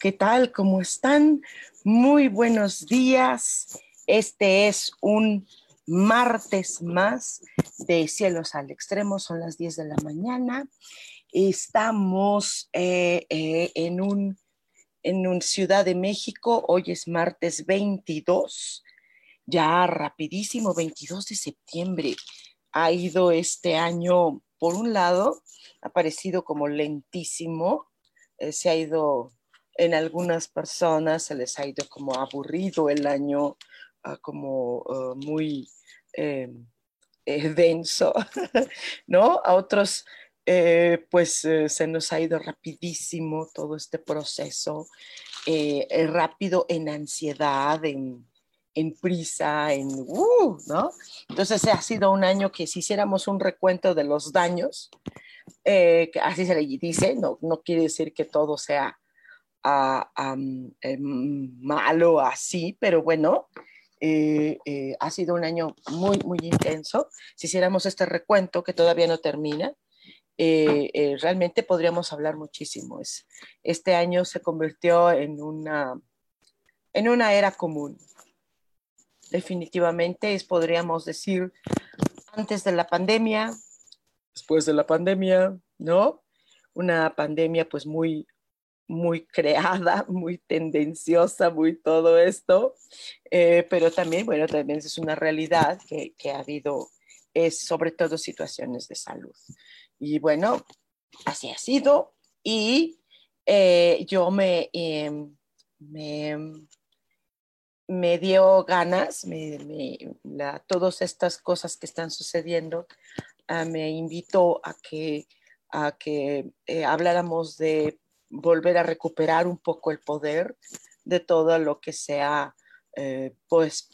¿Qué tal? ¿Cómo están? Muy buenos días. Este es un martes más de Cielos al Extremo. Son las 10 de la mañana. Estamos eh, eh, en, un, en Ciudad de México. Hoy es martes 22. Ya rapidísimo, 22 de septiembre. Ha ido este año, por un lado, ha parecido como lentísimo eh, se ha ido, en algunas personas se les ha ido como aburrido el año, ah, como ah, muy eh, eh, denso, ¿no? A otros, pues se nos ha ido rapidísimo todo este proceso, rápido en ansiedad, en, prisa, en, uh, ¿no? Entonces ha sido un año que si hiciéramos un recuento de los daños, eh, así se le dice, no quiere decir que todo sea uh, um, eh, malo así, pero bueno, eh, ha sido un año muy, muy intenso. Si hiciéramos este recuento, que todavía no termina, realmente podríamos hablar muchísimo. Es, este año se convirtió en una, en una era común. Definitivamente es, podríamos decir, antes de la pandemia, después de la pandemia, ¿no? Una pandemia pues muy, muy creada, muy tendenciosa, muy todo esto, eh, pero también, bueno, también es una realidad que, ha habido, es sobre todo situaciones de salud. Y bueno, así ha sido y eh, yo me, em, me, me, dio ganas, me, todas estas cosas que están sucediendo Ah, me invitó a que, a que eh, habláramos de volver a recuperar un poco el poder de todo lo que sea, eh, pues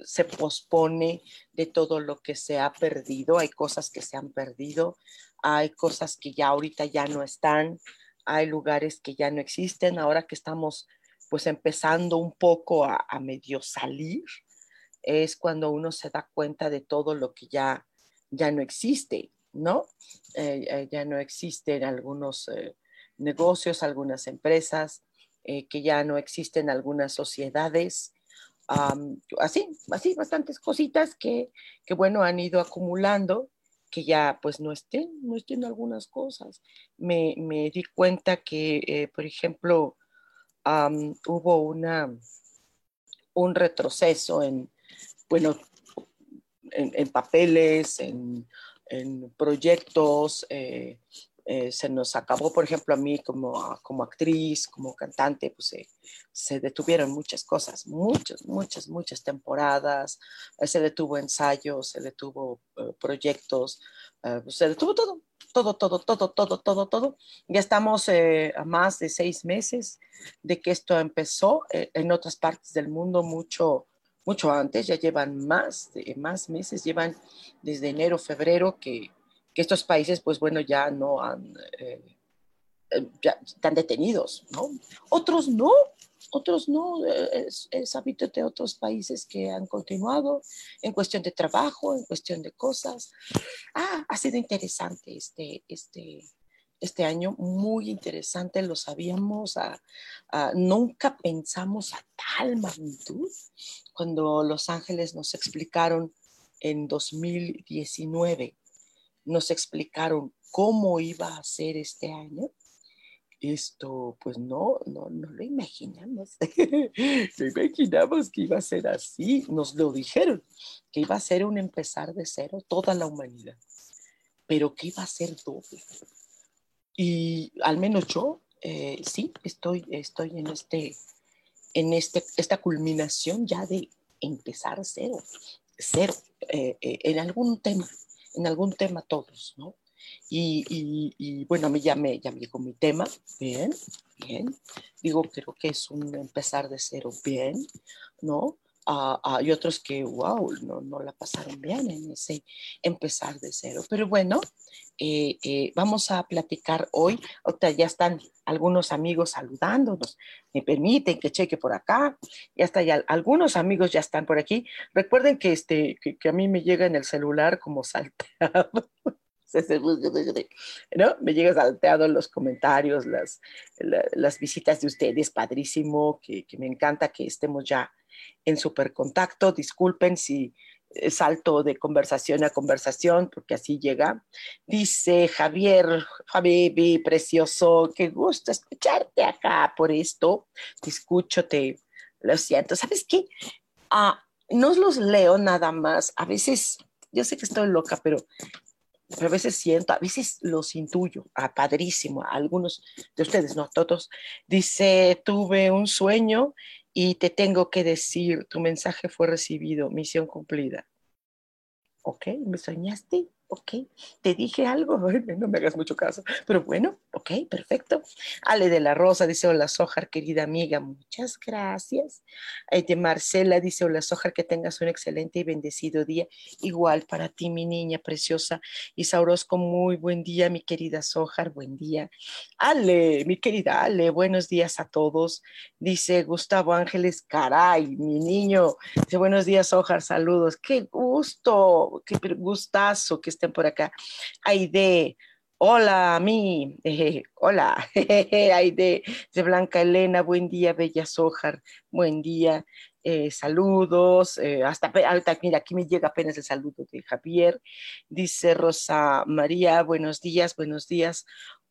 se pospone, de todo lo que se ha perdido. Hay cosas que se han perdido, hay cosas que ya ahorita ya no están, hay lugares que ya no existen. Ahora que estamos pues empezando un poco a, a medio salir, es cuando uno se da cuenta de todo lo que ya ya no existe, ¿no? Eh, eh, ya no existen algunos eh, negocios, algunas empresas, que ya no existen algunas sociedades. así, así, bastantes cositas que, que, bueno, han ido acumulando, que ya pues no estén, no estén algunas cosas. Me, me di cuenta que, por ejemplo, hubo una, un retroceso en, bueno, en, papeles, en, proyectos. Eh, eh, se nos acabó, por ejemplo, a mí como, como actriz, como cantante, pues se detuvieron muchas cosas, muchas, muchas, muchas temporadas, eh, se detuvo ensayos, se detuvo proyectos, pues se detuvo todo, todo, todo, todo, todo, todo, todo. Ya estamos a más de seis meses de que esto empezó. en otras partes del mundo mucho mucho antes, ya llevan más, de, más meses, llevan desde enero, febrero, que, que estos países, pues bueno, ya no han, eh, eh, ya están detenidos, ¿no? Otros no, otros no, eh, es, es hábito de otros países que han continuado en cuestión de trabajo, en cuestión de cosas. Ah, ha sido interesante este, este, este año muy interesante, lo sabíamos, nunca pensamos a tal magnitud cuando Los Ángeles nos explicaron en 2019, nos explicaron cómo iba a ser este año. esto, pues no, no, no lo imaginamos. no imaginamos que iba a ser así. Nos lo dijeron, que iba a ser un empezar de cero toda la humanidad, pero que iba a ser doble. Y al menos yo, eh, sí, estoy, estoy en, este, en este, esta culminación ya de empezar cero, cero, eh, eh, en algún tema, en algún tema todos, ¿no? Y, bueno, a mí ya me, ya me llegó mi tema, bien, bien. Digo, creo que es un empezar de cero, bien, ¿no? Uh, hay otros que, wow, no, no, la pasaron bien en ese empezar de cero. Pero bueno, eh, eh, vamos a platicar hoy. Ahorita ya están algunos amigos saludándonos. Me permiten que cheque por acá. Ya está, ya algunos amigos ya están por aquí. Recuerden que, este, que, que a mí me llega en el celular como salteado. ¿no? Me llega salteado los comentarios, las, las visitas de ustedes, padrísimo, que, que, me encanta que estemos ya en super contacto. Disculpen si eh, salto de conversación a conversación, porque así llega. Dice Javier, Javi, precioso, qué gusto escucharte acá por esto. Te escucho, te lo siento. ¿Sabes qué? Ah, no los leo nada más. A veces, yo sé que estoy loca, pero a veces siento, a veces los intuyo, ah, padrísimo, algunos de ustedes, no todos, dice, tuve un sueño y te tengo que decir, tu mensaje fue recibido, misión cumplida. ¿Ok? ¿Me soñaste? Ok, te dije algo, no me hagas mucho caso, pero bueno, ok, perfecto. Ale de la Rosa dice, hola Sojar, querida amiga, muchas gracias. de Marcela dice, hola Sojar, que tengas un excelente y bendecido día, igual para ti, mi niña preciosa. Isa Orozco, muy buen día, mi querida Sojar, buen día. Ale, mi querida Ale, buenos días a todos. Dice Gustavo Ángeles, caray, mi niño. Dice, buenos días, Sojar, saludos. Qué gusto, qué gustazo que estén por acá. Aide, hola a mí, hola, Aide, de Blanca Elena, buen día, Bella Sojar, buen día. Eh, saludos, eh, hasta mira, aquí me llega apenas el saludo de Javier, dice Rosa María, buenos días, buenos días.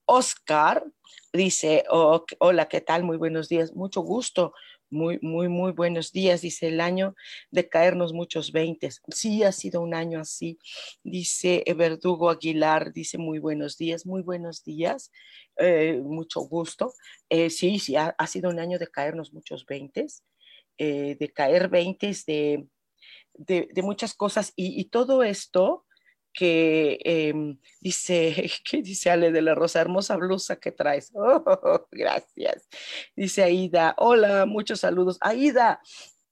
Oscar dice, hola, ¿qué tal? Muy buenos días, mucho gusto. Muy, muy, muy buenos días, dice el año de caernos muchos veintes. Sí, ha sido un año así. Dice Verdugo Aguilar, dice muy buenos días, muy buenos días, eh, mucho gusto. Eh, sí, sí, ha, sido un año de caernos muchos veintes, eh, de caer veintes de, de, muchas cosas y todo esto que em, dice, ¿qué dice Ale de la Rosa? Hermosa blusa que traes. Oh, gracias. Dice Aida, hola, muchos saludos. Aida,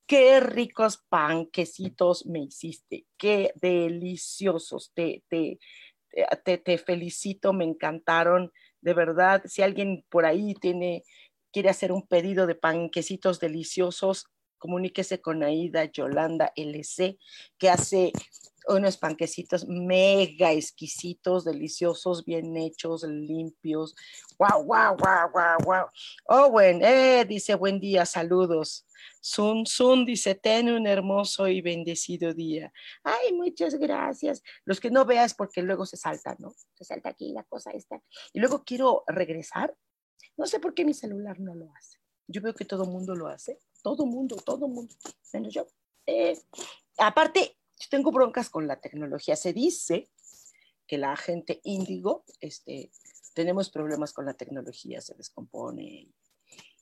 qué ricos panquecitos me hiciste, qué deliciosos. Te, te, te, te felicito, me encantaron. De verdad, si alguien por ahí tiene, quiere hacer un pedido de panquecitos deliciosos, comuníquese con Aida Yolanda LC, que hace unos panquecitos mega exquisitos, deliciosos, bien hechos, limpios. Wow, wow, wow, wow, wow. Owen, eh, dice buen día, saludos. Sun Sun dice, ten un hermoso y bendecido día. Ay, muchas gracias. Los que no veas porque luego se salta, ¿no? Se salta aquí la cosa esta. Y luego quiero regresar. No sé por qué mi celular no lo hace. Yo veo que todo mundo lo hace. Todo mundo, todo mundo. Menos yo. Eh, aparte, tengo broncas con la tecnología. Se dice que la gente índigo, este, tenemos problemas con la tecnología, se descompone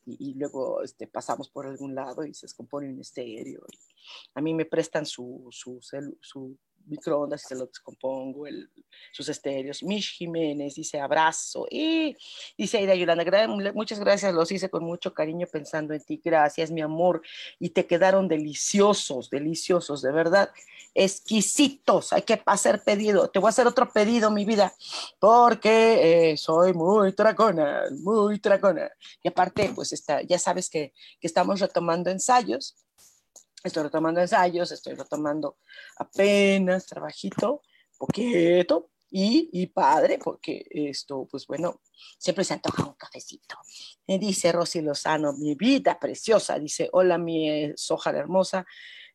y, luego este, pasamos por algún lado y se descompone en estéreo. a mí me prestan su, su, su microondas y se lo descompongo, sus estéreos. Mish Jiménez dice abrazo. Y dice Aida Yolanda, muchas gracias, los hice con mucho cariño pensando en ti. Gracias, mi amor. Y te quedaron deliciosos, deliciosos, de verdad. Exquisitos. Hay que hacer pedido. Te voy a hacer otro pedido, mi vida, porque eh, soy muy tracona, muy tracona. Y aparte, pues está, ya sabes que, que estamos retomando ensayos Estoy retomando ensayos, estoy retomando apenas trabajito, poquito, y, y, padre, porque esto, pues bueno, siempre se antoja un cafecito. Me dice Rosy Lozano, mi vida preciosa, dice, hola mi eh, soja hermosa,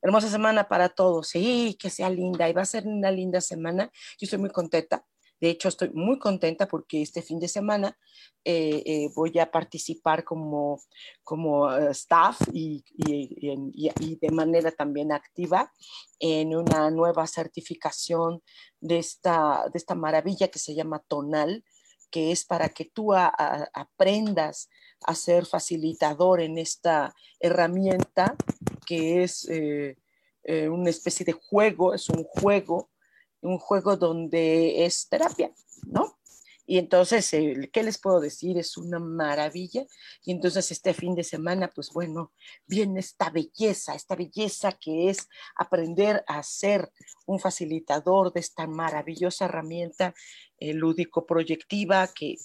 hermosa semana para todos, sí, que sea linda, y va a ser una linda semana, yo estoy muy contenta, De hecho, estoy muy contenta porque este fin de semana eh, eh, voy a participar como, como eh, staff y, de manera también activa en una nueva certificación de esta, de esta maravilla que se llama Tonal, que es para que tú aprendas a ser facilitador en esta herramienta que es una especie de juego, es un juego un juego donde es terapia, ¿no? Y entonces, ¿qué les puedo decir? Es una maravilla. Y entonces este fin de semana, pues bueno, viene esta belleza, esta belleza que es aprender a ser un facilitador de esta maravillosa herramienta eh, lúdico-proyectiva que,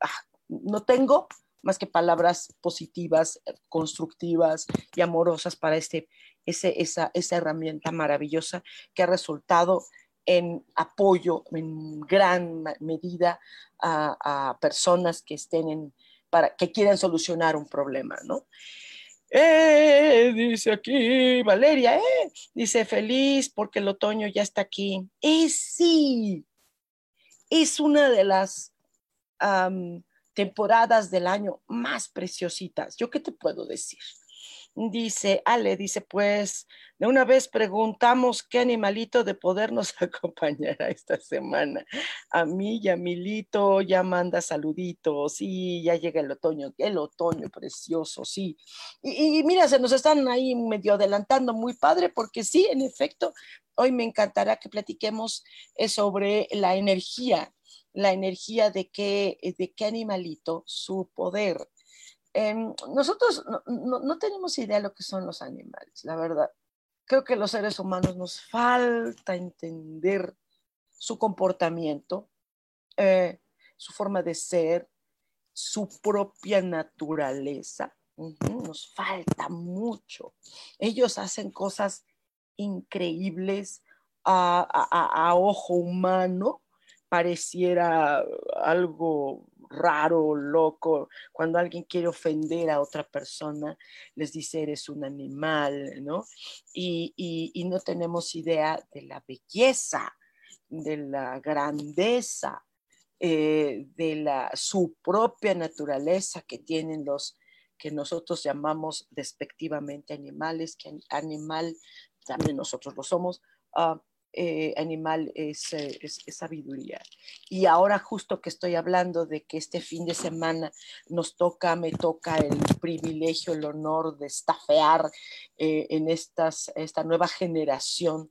ah, no tengo más que palabras positivas, constructivas y amorosas para este, esa, esa herramienta maravillosa que ha resultado en apoyo en gran medida a, personas que estén en, para, que quieran solucionar un problema, ¿no? Eh, dice aquí Valeria, eh, dice feliz porque el otoño ya está aquí. Y sí, es una de las temporadas del año más preciositas. ¿Yo qué te puedo decir? Dice, Ale, dice, pues de una vez preguntamos qué animalito de poder nos acompañará esta semana. A mí y a Milito ya manda saluditos, sí, ya llega el otoño, el otoño precioso, sí. Y, mira, se nos están ahí medio adelantando, muy padre, porque sí, en efecto, hoy me encantará que platiquemos eh, sobre la energía, la energía de qué, de qué animalito, su poder Em, nosotros no, tenemos idea de lo que son los animales, la verdad. Creo que los seres humanos nos falta entender su comportamiento, eh, su forma de ser, su propia naturaleza. nos falta mucho. Ellos hacen cosas increíbles a ojo humano, pareciera algo raro, loco, cuando alguien quiere ofender a otra persona, les dice eres un animal, ¿no? Y, no tenemos idea de la belleza, de la grandeza, eh, de la, su propia naturaleza que tienen los que nosotros llamamos despectivamente animales, que animal también nosotros lo somos, uh, eh, animal eh, es, sabiduría. Y ahora justo que estoy hablando de que este fin de semana nos toca, me toca el privilegio, el honor de estafear eh, en estas, esta nueva generación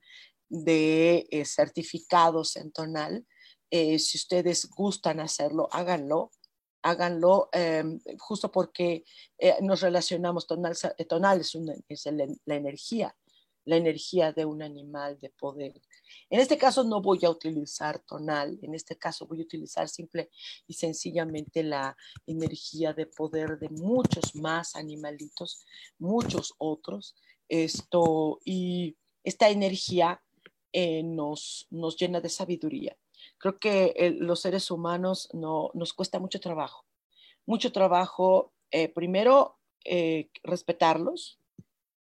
de certificados en tonal. si ustedes gustan hacerlo, háganlo háganlo em, justo porque nos relacionamos, tonal, tonal es, es la energía, la energía de un animal de poder. En este caso no voy a utilizar tonal, en este caso voy a utilizar simple y sencillamente la energía de poder de muchos más animalitos, muchos otros. Esto, y esta energía eh, nos, nos llena de sabiduría. Creo que los seres humanos no, nos cuesta mucho trabajo, mucho trabajo, eh, primero, eh, respetarlos,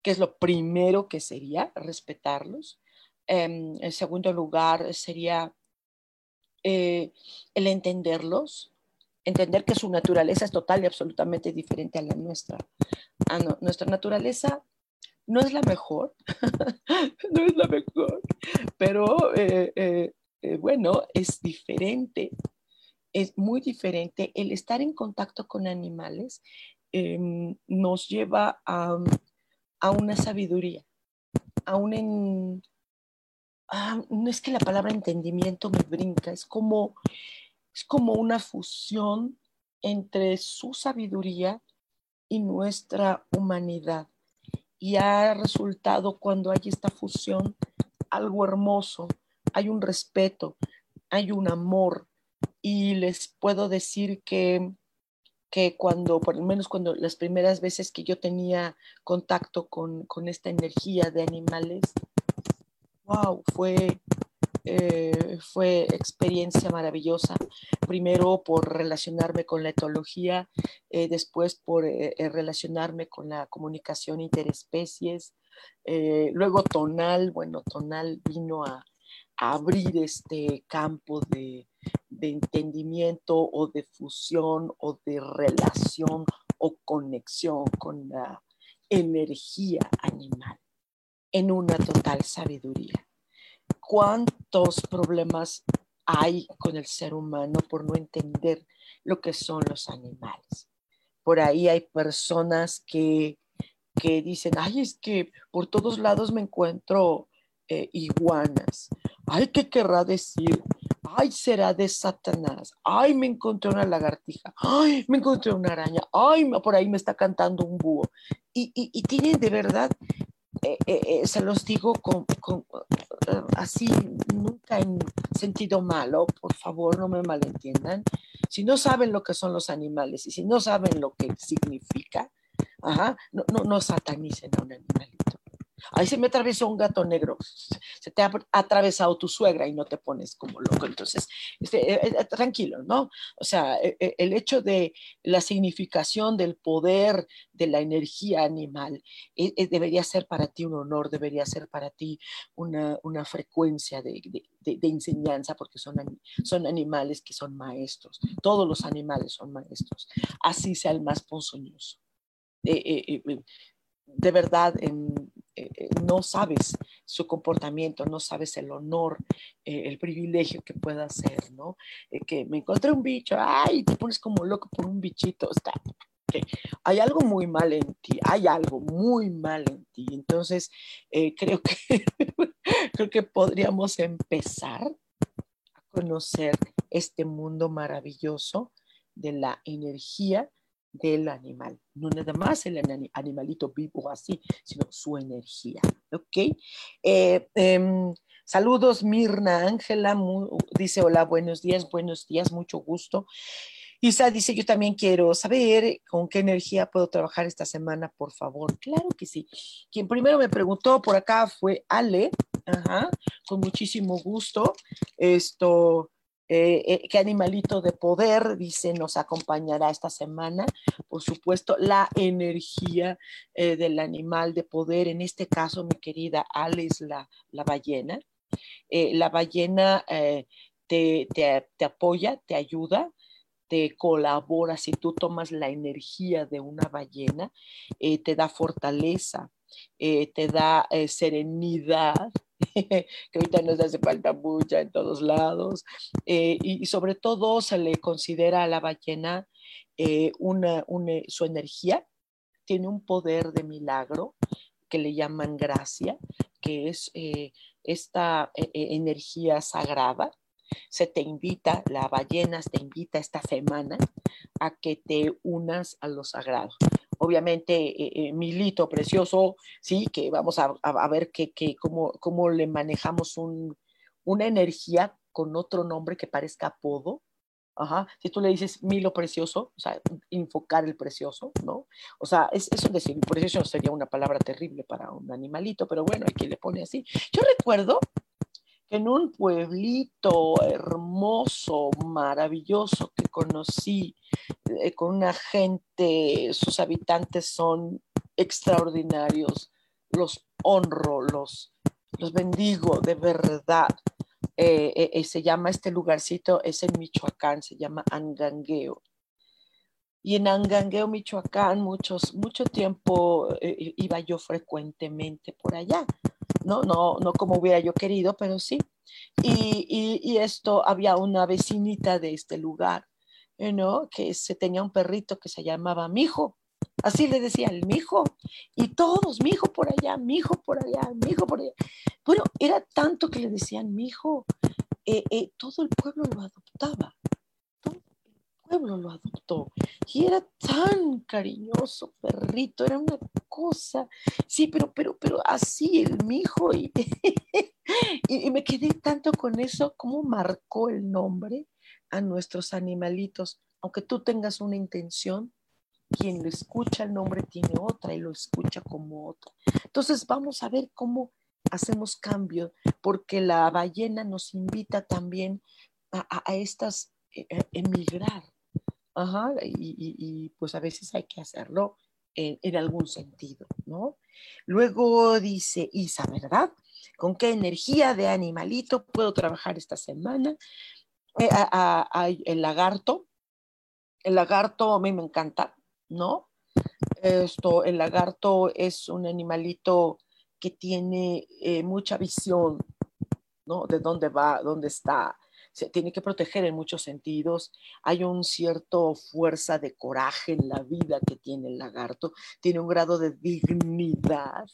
que es lo primero que sería, respetarlos. Em, en segundo lugar, sería eh, el entenderlos, entender que su naturaleza es total y absolutamente diferente a la nuestra. Ah, nuestra naturaleza no es la mejor, no es la mejor, pero eh, eh, bueno, es diferente, es muy diferente. El estar en contacto con animales em, nos lleva a a una sabiduría, a un... Ah, no es que la palabra entendimiento me brinca, es como, es como una fusión entre su sabiduría y nuestra humanidad. Y ha resultado cuando hay esta fusión algo hermoso, hay un respeto, hay un amor. Y les puedo decir que que cuando, por lo menos cuando las primeras veces que yo tenía contacto con, esta energía de animales, wow, fue, eh, fue experiencia maravillosa. Primero por relacionarme con la etología, eh, después por eh, relacionarme con la comunicación interespecies, luego tonal, bueno, tonal vino a, abrir este campo de, entendimiento o de fusión o de relación o conexión con la energía animal en una total sabiduría. ¿Cuántos problemas hay con el ser humano por no entender lo que son los animales? Por ahí hay personas que, que dicen, ay, es que por todos lados me encuentro eh, iguanas. Ay, ¿qué querrá decir? Ay, será de Satanás. Ay, me encontré una lagartija. Ay, me encontré una araña. Ay, por ahí me está cantando un búho. Y, y, tienen de verdad, eh, eh, se los digo así, nunca en sentido malo, por favor, no me malentiendan. Si no saben lo que son los animales y si no saben lo que significa, no, no, no satanicen a un animalito. Ahí se me atravesó un gato negro, se te ha atravesado tu suegra y no te pones como loco. Entonces, este, eh, eh, tranquilo, ¿no? O sea, el hecho de la significación del poder de la energía animal debería ser para ti un honor, debería ser para ti una, frecuencia de, enseñanza, porque son, son animales que son maestros. Todos los animales son maestros, así sea el más ponzoñoso. Eh, de verdad eh, eh, no sabes su comportamiento, no sabes el honor, eh, el privilegio que pueda hacer, ¿no? que me encontré un bicho, ay, te pones como loco por un bichito, está. Hay algo muy mal en ti, hay algo muy mal en ti. Entonces, creo, que, creo que podríamos empezar a conocer este mundo maravilloso de la energía del animal. No nada más el animalito vivo así, sino su energía. ¿Ok? Eh, em, saludos, Mirna Ángela. Dice, hola, buenos días, buenos días, mucho gusto. Isa dice, yo también quiero saber con qué energía puedo trabajar esta semana, por favor. Claro que sí. Quien primero me preguntó por acá fue Ale. Con muchísimo gusto. Esto, eh, eh, qué animalito de poder, dice, nos acompañará esta semana. Por supuesto, la energía eh, del animal de poder, en este caso, mi querida Alice, la, la ballena. la ballena te, te, apoya, te ayuda, te colabora. Si tú tomas la energía de una ballena, te da fortaleza, te da serenidad, que ahorita nos hace falta mucha en todos lados, eh, y, sobre todo se le considera a la ballena eh, una, su energía, tiene un poder de milagro que le llaman gracia, que es eh, esta energía sagrada. Se te invita, la ballena te invita esta semana a que te unas a lo sagrado obviamente eh, eh, Milito precioso, sí, que vamos a, ver que, cómo, cómo, le manejamos una energía con otro nombre que parezca apodo. Ajá. Si tú le dices Milo precioso, o sea, enfocar el precioso, ¿no? O sea, es, es un decir, precioso sería una palabra terrible para un animalito, pero bueno, hay quien le pone así. Yo recuerdo en un pueblito hermoso, maravilloso que conocí, eh, con una gente, sus habitantes son extraordinarios, los honro, los, los bendigo de verdad. Eh, eh, se llama este lugarcito, es en Michoacán, se llama Angangueo. Y en Angangueo, Michoacán, muchos, mucho tiempo iba yo frecuentemente por allá ¿no? No, no como hubiera yo querido, pero sí. Y, esto, había una vecinita de este lugar, ¿no? Que se tenía un perrito que se llamaba Mijo. Así le decía el mijo. Y todos, mijo por allá, mijo por allá, mijo por allá. Bueno, era tanto que le decían mijo. Eh, eh, todo el pueblo lo adoptaba pueblo lo adoptó y era tan cariñoso, perrito, era una cosa, sí, pero, pero, pero así el mijo y, y, me quedé tanto con eso, cómo marcó el nombre a nuestros animalitos, aunque tú tengas una intención, quien lo escucha el nombre tiene otra y lo escucha como otra. Entonces vamos a ver cómo hacemos cambio, porque la ballena nos invita también a, a estas eh, emigrar, Ajá, y, y, pues a veces hay que hacerlo en, algún sentido, ¿no? Luego dice Isa, ¿verdad? ¿Con qué energía de animalito puedo trabajar esta semana? Eh, el lagarto. El lagarto a mí me encanta, ¿no? Esto, el lagarto es un animalito que tiene eh, mucha visión, ¿no? De dónde va, dónde está, se tiene que proteger en muchos sentidos. Hay un cierto fuerza de coraje en la vida que tiene el lagarto, tiene un grado de dignidad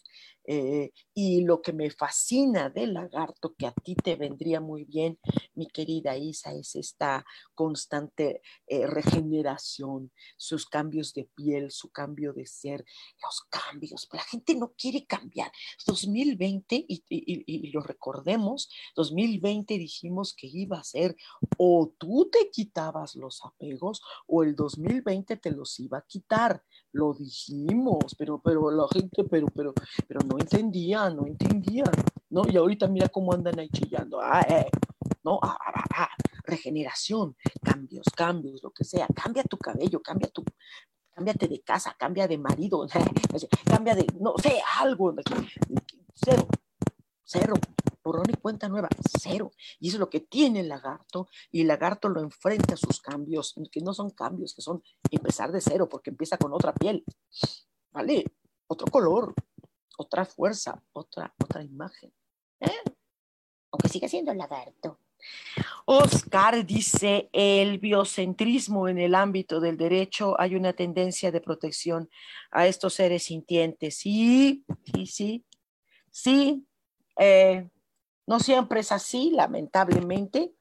eh, y lo que me fascina del lagarto, que a ti te vendría muy bien, mi querida Isa, es esta constante eh, regeneración, sus cambios de piel, su cambio de ser, los cambios. La gente no quiere cambiar. 2020, y, lo recordemos, 2020 dijimos que iba a ser o tú te quitabas los apegos o el 2020 te los iba a quitar lo dijimos, pero, pero la gente, pero, pero, pero no entendía, no entendía, ¿no? Y ahorita mira cómo andan ahí chillando, ah, eh, ¿no? Ah, ah, regeneración, cambios, cambios, lo que sea, cambia tu cabello, cambia tu, cámbiate de casa, cambia de marido, cambia de, no sé, algo, cero, cero, borrón y cuenta nueva, cero. Y eso es lo que tiene el lagarto, y el lagarto lo enfrenta a sus cambios, que no son cambios, que son empezar de cero, porque empieza con otra piel, ¿vale? Otro color, otra fuerza, otra, otra imagen. ¿eh? Aunque sigue siendo el lagarto. Oscar dice, el biocentrismo en el ámbito del derecho, hay una tendencia de protección a estos seres sintientes. Sí, sí, sí, sí. Eh, no siempre es así, lamentablemente,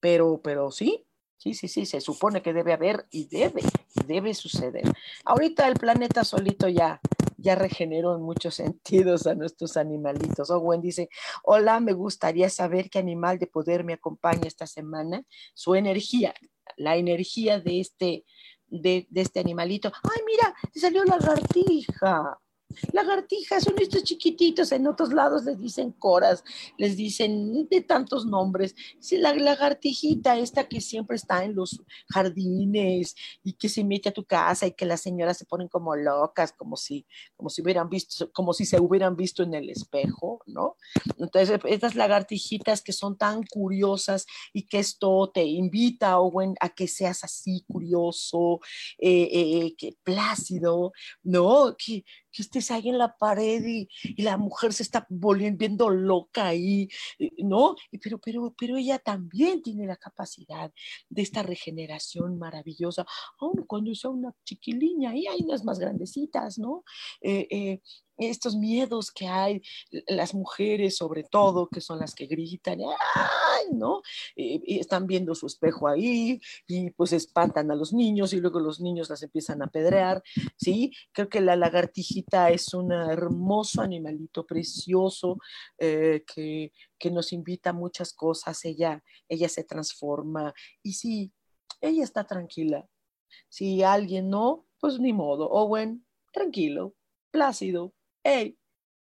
pero, pero sí, sí, sí, sí, se supone que debe haber y debe, debe suceder. Ahorita el planeta solito ya, ya regeneró en muchos sentidos a nuestros animalitos. Owen dice, hola, me gustaría saber qué animal de poder me acompaña esta semana. Su energía, la energía de este, de, este animalito. Ay, mira, salió la lagartija. Lagartijas son estos chiquititos, en otros lados les dicen coras, les dicen de tantos nombres. La lagartijita, esta que siempre está en los jardines y que se mete a tu casa y que las señoras se ponen como locas, como si, como si hubieran visto, como si se hubieran visto en el espejo, ¿no? Entonces, estas lagartijitas que son tan curiosas y que esto te invita, a que seas así curioso, eh, eh, que plácido, ¿no? Que, ahí en la pared y, la mujer se está volviendo loca ahí, ¿no? Pero, pero, pero ella también tiene la capacidad de esta regeneración maravillosa, aun cuando sea una chiquiliña, y hay unas más grandecitas, ¿no? Eh, eh, estos miedos que hay, las mujeres sobre todo, que son las que gritan, ¡ay! ¿no? Y, están viendo su espejo ahí y pues espantan a los niños y luego los niños las empiezan a pedrear, ¿sí? Creo que la lagartijita es un hermoso animalito precioso eh, que, que, nos invita a muchas cosas, ella, ella se transforma y sí, ella está tranquila. Si alguien no, pues ni modo, Owen, tranquilo, plácido, hey,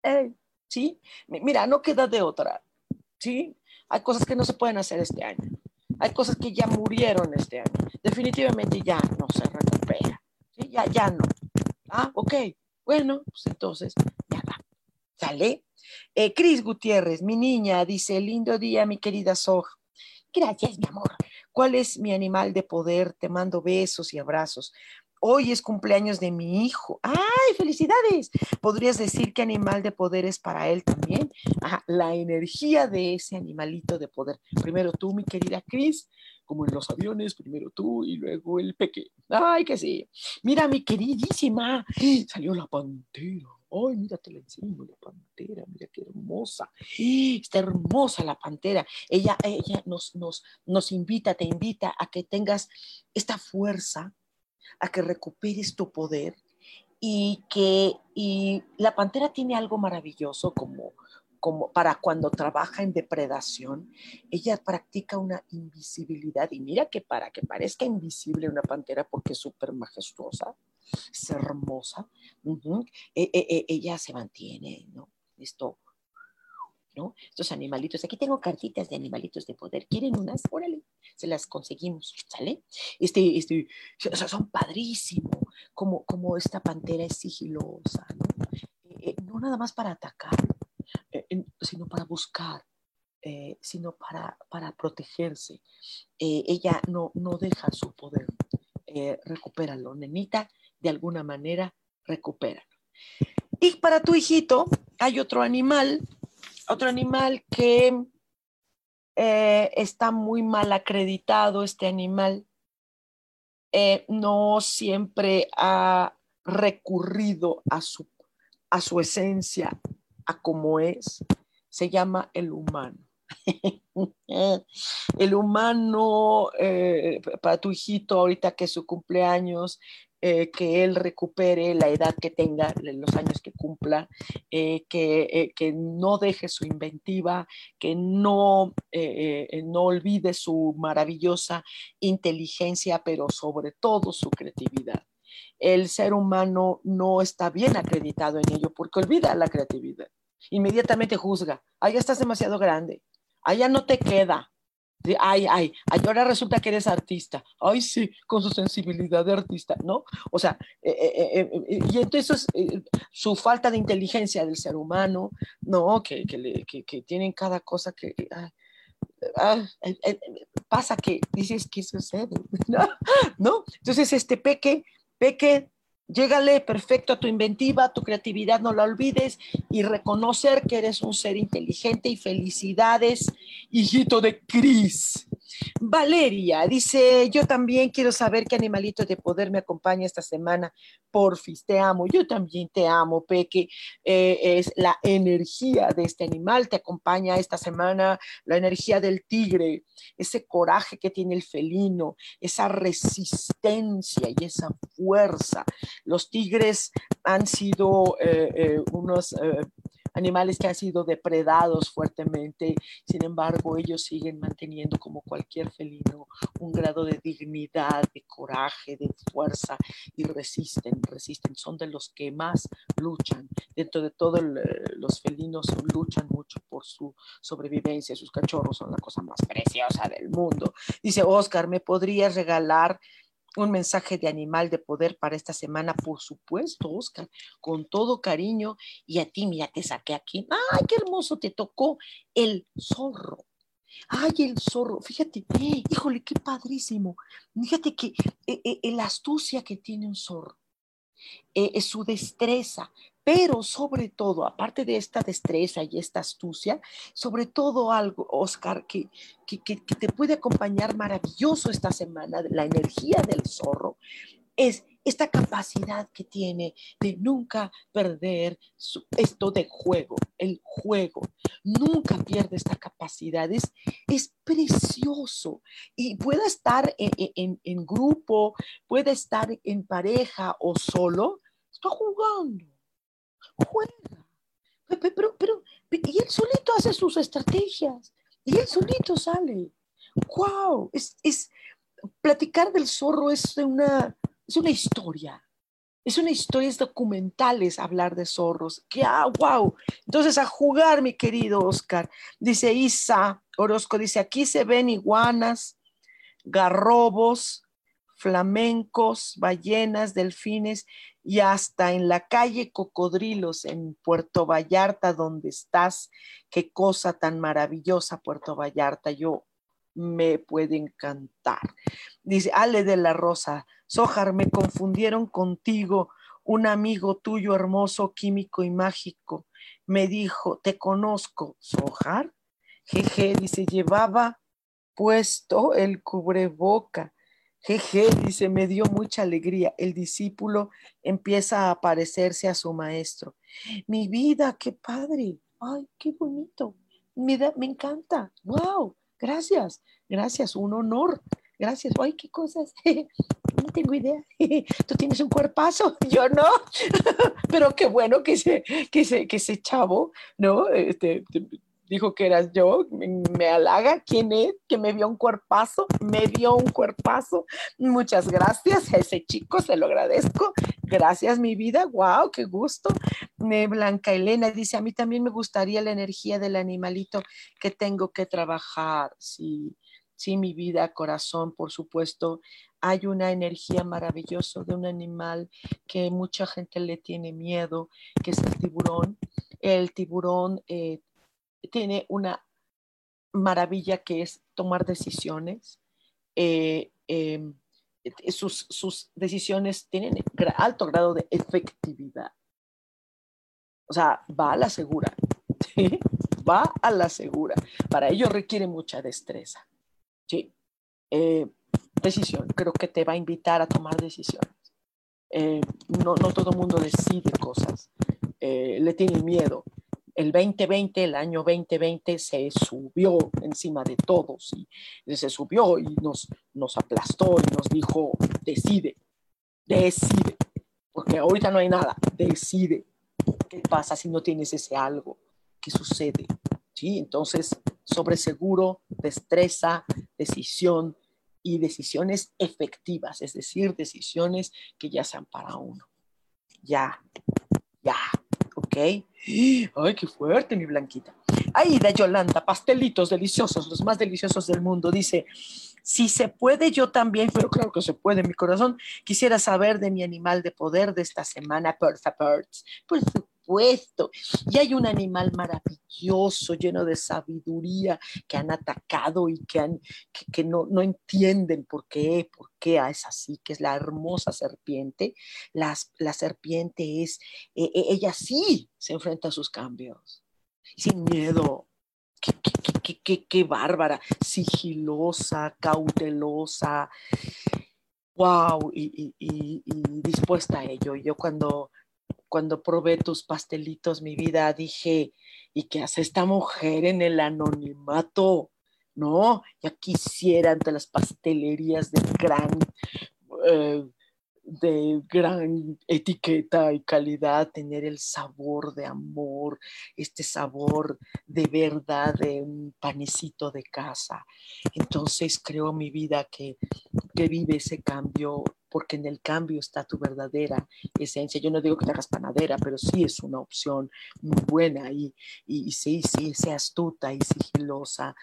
hey, ¿sí? Mira, no queda de otra, ¿sí? Hay cosas que no se pueden hacer este año. Hay cosas que ya murieron este año. Definitivamente ya no se recupera. ¿sí? Ya, ya no. Ah, ok. Bueno, pues entonces ya va. ¿Sale? Eh, Cris Gutiérrez, mi niña, dice, lindo día, mi querida Soj. Gracias, mi amor. ¿Cuál es mi animal de poder? Te mando besos y abrazos. Hoy es cumpleaños de mi hijo. ¡Ay, felicidades! ¿Podrías decir qué animal de poder es para él también? la energía de ese animalito de poder. Primero tú, mi querida Cris, como en los aviones, primero tú y luego el peque. ¡Ay, que sí! Mira, mi queridísima, salió la pantera. Ay, mira, te la enseño, la pantera, mira qué hermosa. Está hermosa la pantera. Ella, ella nos, nos, nos invita, te invita a que tengas esta fuerza a que recuperes tu poder y que y la pantera tiene algo maravilloso como, como para cuando trabaja en depredación, ella practica una invisibilidad y mira que para que parezca invisible una pantera porque es súper majestuosa, es hermosa, e, e, e, ella se mantiene, ¿no? Esto ¿no? Estos animalitos, aquí tengo cartitas de animalitos de poder, ¿quieren unas? Órale, se las conseguimos, ¿sale? Este, este, o sea, son padrísimos, como, como esta pantera es sigilosa, ¿no? Eh, eh, no nada más para atacar, eh, sino para buscar, sino para, para protegerse. ella no, no deja su poder, recupéralo, nenita, de alguna manera, recupéralo. Y para tu hijito hay otro animal otro animal que eh, está muy mal acreditado, este animal eh, no siempre ha recurrido a su, a su esencia, a cómo es, se llama el humano. el humano, eh, para tu hijito, ahorita que es su cumpleaños, eh, que él recupere la edad que tenga, los años que cumpla, eh, que, eh, que, no deje su inventiva, que no, no olvide su maravillosa inteligencia, pero sobre todo su creatividad. El ser humano no está bien acreditado en ello porque olvida la creatividad. Inmediatamente juzga, allá estás demasiado grande, allá no te queda, ay, ay, ay, ahora resulta que eres artista. Ay, sí, con su sensibilidad de artista, ¿no? O sea, eh, eh, eh, y entonces su falta de inteligencia del ser humano, ¿no? Que, que, tienen cada cosa que... pasa que dices, ¿qué sucede? ¿No? Entonces, este peque, peque Llégale perfecto a tu inventiva, a tu creatividad, no la olvides y reconocer que eres un ser inteligente y felicidades, hijito de Cris. Valeria dice, yo también quiero saber qué animalito de poder me acompaña esta semana. Porfis, te amo. Yo también te amo, Peque. Eh, es la energía de este animal. Te acompaña esta semana la energía del tigre, ese coraje que tiene el felino, esa resistencia y esa fuerza. Los tigres han sido eh, eh, unos animales que han sido depredados fuertemente, sin embargo ellos siguen manteniendo como cualquier felino un grado de dignidad, de coraje, de fuerza y resisten, resisten, son de los que más luchan. Dentro de todos los felinos luchan mucho por su sobrevivencia, sus cachorros son la cosa más preciosa del mundo. Dice Oscar, ¿me podrías regalar un mensaje de animal de poder para esta semana, por supuesto, Oscar, con todo cariño. Y a ti, mira, te saqué aquí. ¡Ay, qué hermoso! Te tocó el zorro. Ay, el zorro, fíjate, híjole, qué padrísimo. Fíjate que eh, eh, la astucia que tiene un zorro, eh, su destreza, pero sobre todo, aparte de esta destreza y esta astucia, sobre todo algo, Oscar, que, que, te puede acompañar maravilloso esta semana, la energía del zorro, es esta capacidad que tiene de nunca perder esto de juego, el juego. Nunca pierde esta capacidad, es, precioso. Y puede estar en, en grupo, puede estar en pareja o solo, está jugando juega. Pero, pero, y él solito hace sus estrategias y él solito sale. ¡Wow! Es, es platicar del zorro es una, es una historia. Es una historia, es documentales hablar de zorros. ¡Qué ah, wow! Entonces, a jugar, mi querido Oscar. Dice Isa Orozco, dice, aquí se ven iguanas, garrobos, flamencos, ballenas, delfines y hasta en la calle Cocodrilos en Puerto Vallarta, donde estás. Qué cosa tan maravillosa, Puerto Vallarta. Yo me puede encantar. Dice Ale de la Rosa, Sojar, me confundieron contigo, un amigo tuyo hermoso, químico y mágico. Me dijo, te conozco, Sojar. Jeje, dice, llevaba puesto el cubreboca Jeje, dice, me dio mucha alegría. El discípulo empieza a parecerse a su maestro. Mi vida, qué padre. Ay, qué bonito. Me, me encanta. Wow, gracias, gracias, un honor. Gracias. Ay, qué cosas. No tengo idea. Tú tienes un cuerpazo, yo no. Pero qué bueno que ese, que que ese chavo, ¿no? Este, dijo que eras yo, me, halaga, ¿quién es? Que me vio un cuerpazo, me dio un cuerpazo. Muchas gracias a ese chico, se lo agradezco. Gracias, mi vida, wow, qué gusto. Blanca Elena dice, a mí también me gustaría la energía del animalito que tengo que trabajar. Sí, sí, mi vida, corazón, por supuesto. Hay una energía maravillosa de un animal que mucha gente le tiene miedo, que es el tiburón. El tiburón eh, tiene una maravilla que es tomar decisiones. Eh, em, sus, decisiones tienen alto grado de efectividad. O sea, va a la segura. Va a la segura. Para ello requiere mucha destreza. ¿sí? Eh, decisión. Creo que te va a invitar a tomar decisiones. Eh, no, no todo mundo decide cosas. le tiene miedo el 2020, el año 2020 se subió encima de todos y se subió y nos, nos aplastó y nos dijo, decide, decide, porque ahorita no hay nada, decide. ¿Qué pasa si no tienes ese algo? ¿Qué sucede? ¿Sí? Entonces, sobre seguro, destreza, decisión y decisiones efectivas, es decir, decisiones que ya sean para uno. Ya, ya, ¿ok? Ay, qué fuerte, mi blanquita. Aida Yolanda, pastelitos deliciosos, los más deliciosos del mundo. Dice, si se puede, yo también, pero claro que se puede, mi corazón. Quisiera saber de mi animal de poder de esta semana, por favor. Por Y hay un animal maravilloso, lleno de sabiduría, que han atacado y que, han, que, no, no, entienden por qué, por qué es así, que es la hermosa serpiente. La, la serpiente es, e, e, ella sí se enfrenta a sus cambios, sin miedo. Qué, qué, qué, qué, bárbara, sigilosa, cautelosa, wow, y, y, y, dispuesta a ello. Yo cuando cuando probé tus pastelitos, mi vida, dije, ¿y qué hace esta mujer en el anonimato? No, ya quisiera ante las pastelerías de gran, eh, de gran etiqueta y calidad tener el sabor de amor, este sabor de verdad de un panecito de casa. Entonces creo mi vida que, que vive ese cambio porque en el cambio está tu verdadera esencia. Yo no digo que te hagas panadera, pero sí es una opción muy buena y, y, sí, sí, sea astuta y sigilosa.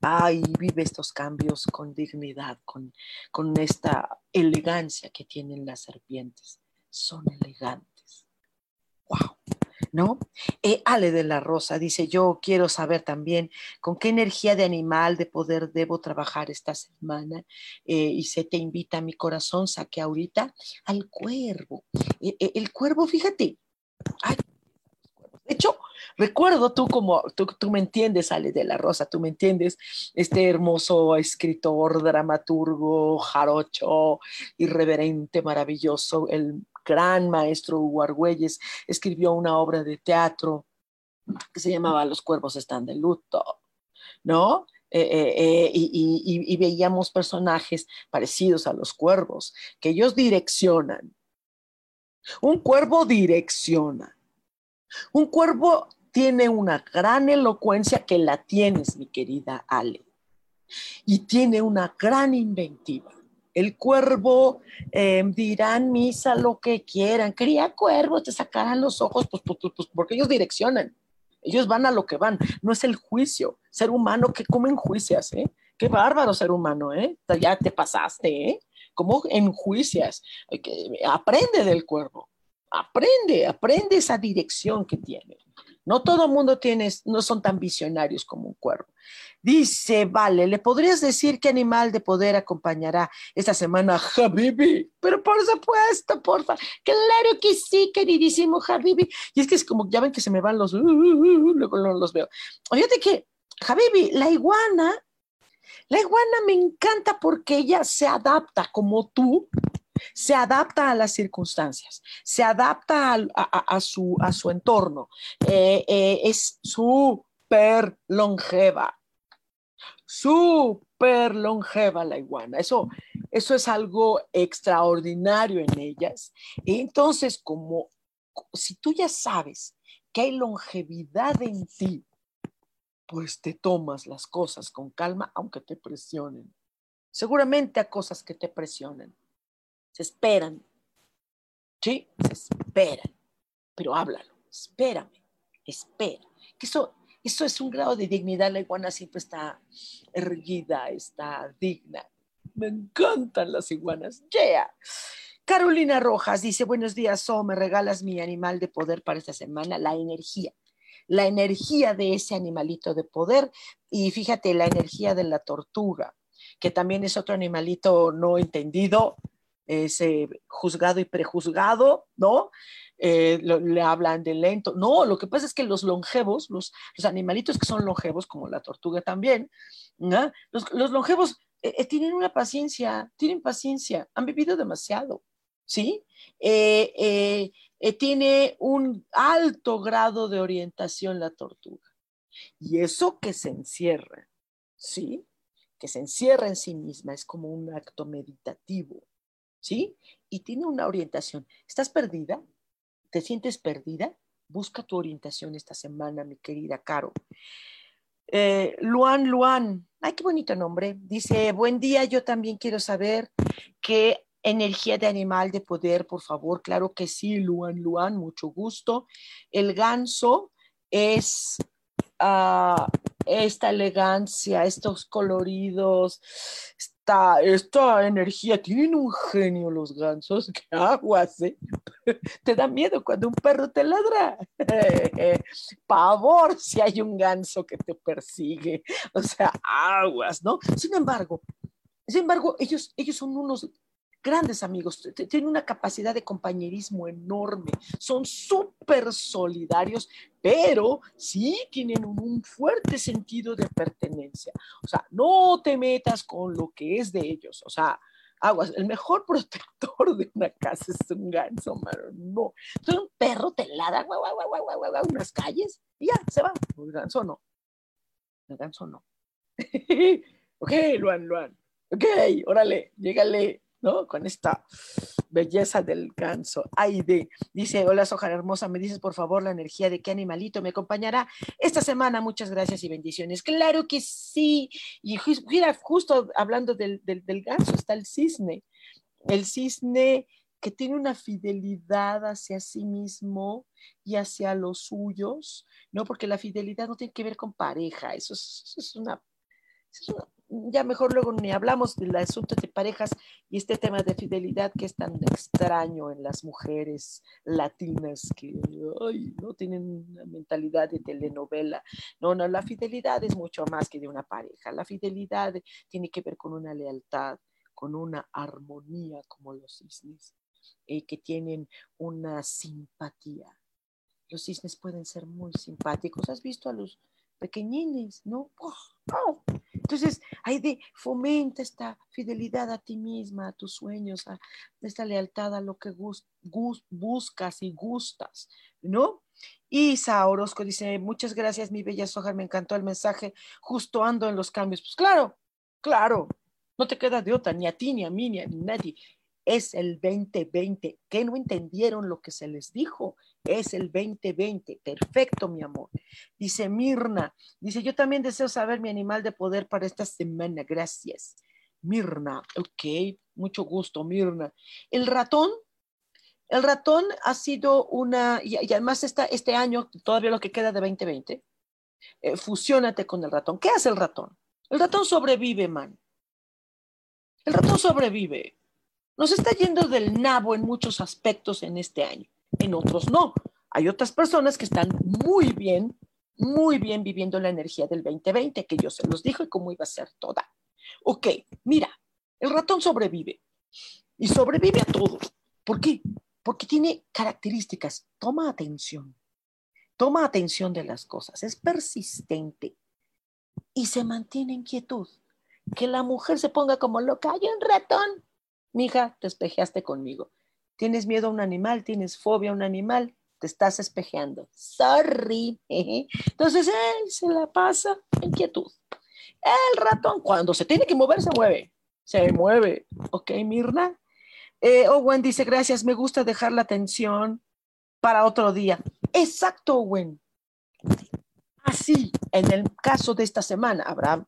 Ay, vive estos cambios con dignidad, con, con esta elegancia que tienen las serpientes. Son elegantes. ¡Wow! ¿No? Eh, Ale de la Rosa dice, yo quiero saber también con qué energía de animal, de poder debo trabajar esta semana. Eh, y se te invita a mi corazón, saque ahorita al cuervo. Eh, el cuervo, fíjate, de hecho, recuerdo tú como, tú, tú, me entiendes, Ale de la Rosa, tú me entiendes, este hermoso escritor, dramaturgo, jarocho, irreverente, maravilloso, el gran maestro Hugo Argüelles, escribió una obra de teatro que se llamaba Los cuervos están de luto, ¿no? Eh, eh, eh, y, y veíamos personajes parecidos a los cuervos, que ellos direccionan. Un cuervo direcciona. Un cuervo tiene una gran elocuencia que la tienes, mi querida Ale, y tiene una gran inventiva. El cuervo eh, dirán misa lo que quieran. Cría cuervos, te sacarán los ojos, pues, pues, pues, pues, porque ellos direccionan. Ellos van a lo que van. No es el juicio. Ser humano que come enjuicias, ¿eh? Qué bárbaro ser humano, ¿eh? Ya te pasaste, ¿eh? ¿Cómo enjuicias? Aprende del cuervo. Aprende, aprende esa dirección que tiene. No todo mundo tiene, no son tan visionarios como un cuervo. Dice, vale, ¿le podrías decir qué animal de poder acompañará esta semana a Habibi? Pero por supuesto, porfa. Claro que sí, queridísimo Habibi. Y es que es como, ya ven que se me van los, uh, uh, uh, luego los veo. Fíjate que, Habibi, la iguana, la iguana me encanta porque ella se adapta como tú, se adapta a las circunstancias, se adapta a, su, a su entorno, eh, eh, es súper longeva, súper longeva la iguana. Eso, eso es algo extraordinario en ellas. entonces, como si tú ya sabes que hay longevidad en ti, pues te tomas las cosas con calma aunque te presionen. Seguramente a cosas que te presionen. Se esperan. Sí, se esperan. Pero háblalo, espérame, espera. Que eso, eso es un grado de dignidad. La iguana siempre está erguida, está digna. Me encantan las iguanas. Yeah. Carolina Rojas dice, buenos días, So, me regalas mi animal de poder para esta semana, la energía la energía de ese animalito de poder y fíjate la energía de la tortuga, que también es otro animalito no entendido, es juzgado y prejuzgado, ¿no? Eh, le hablan de lento. No, lo que pasa es que los longevos, los, animalitos que son longevos, como la tortuga también, los, longevos eh, eh, tienen una paciencia, tienen paciencia, han vivido demasiado, ¿sí? Eh, tiene un alto grado de orientación la tortuga. Y eso que se encierra, ¿sí? Que se encierra en sí misma, es como un acto meditativo, ¿sí? Y tiene una orientación. ¿Estás perdida? ¿Te sientes perdida? Busca tu orientación esta semana, mi querida Caro. Eh, Luan Luan, ay, qué bonito nombre. Dice, buen día, yo también quiero saber qué energía de animal de poder, por favor. Claro que sí, Luan Luan, mucho gusto. El ganso es ah, esta elegancia, estos coloridos, esta, energía. Tienen un genio los gansos, qué aguas, ¿eh? Te da miedo cuando un perro te ladra. Pavor si hay un ganso que te persigue. O sea, aguas, ¿no? Sin embargo, sin embargo, ellos, ellos son unos grandes amigos, tienen una capacidad de compañerismo enorme, son súper solidarios, pero sí tienen un, fuerte sentido de pertenencia. O sea, no te metas con lo que es de ellos, o sea, aguas, el mejor protector de una casa es un ganso, mano, no. Entonces un perro te ladra, guau, guau, guau, guau, guau, unas calles y ya, se va. El ganso no. El ganso no. ok, Luan, Luan. Ok, órale, llégale ¿no? Con esta belleza del ganso. Aide dice, hola Soja hermosa, me dices por favor la energía de qué animalito me acompañará esta semana. Muchas gracias y bendiciones. Claro que sí. Y mira, justo hablando del, del ganso está el cisne. El cisne que tiene una fidelidad hacia sí mismo y hacia los suyos, ¿no? Porque la fidelidad no tiene que ver con pareja, eso es, una, es una, ya mejor luego ni hablamos del asunto de parejas y este tema de fidelidad que es tan extraño en las mujeres latinas que no tienen una mentalidad de telenovela. No, no, la fidelidad es mucho más que de una pareja. La fidelidad tiene que ver con una lealtad, con una armonía como los cisnes, eh, que tienen una simpatía. Los cisnes pueden ser muy simpáticos. ¿Has visto a los pequeñines, no? Entonces, hay de fomenta esta fidelidad a ti misma, a tus sueños, a esta lealtad a lo que buscas y gustas, ¿no? Isa Orozco dice, muchas gracias, mi bella soja, me encantó el mensaje, justo ando en los cambios. Pues claro, claro, no te queda de otra, ni a ti, ni a mí, ni a nadie es el 2020. ¿Qué no entendieron lo que se les dijo? Es el 2020. Perfecto, mi amor. Dice Mirna, dice, yo también deseo saber mi animal de poder para esta semana. Gracias. Mirna, ok, mucho gusto, Mirna. El ratón, el ratón ha sido una, y, además está este año, todavía lo que queda de 2020, eh, fusiónate con el ratón. ¿Qué hace el ratón? El ratón sobrevive, man. El ratón sobrevive. Nos está yendo del nabo en muchos aspectos en este año, en otros no. Hay otras personas que están muy bien, muy bien viviendo la energía del 2020, que yo se los dije cómo iba a ser toda. Ok, mira, el ratón sobrevive y sobrevive a todo. ¿Por qué? Porque tiene características. Toma atención, toma atención de las cosas, es persistente y se mantiene en quietud. Que la mujer se ponga como loca, hay un ratón, mija, te espejeaste conmigo. ¿Tienes miedo a un animal? ¿Tienes fobia a un animal? Te estás espejeando. Sorry. Entonces él se la pasa en quietud. El ratón, cuando se tiene que mover, se mueve. Se mueve. ¿Ok, Mirna? Eh, Owen dice, gracias, me gusta dejar la atención para otro día. Exacto, Owen. Así, en el caso de esta semana, habrá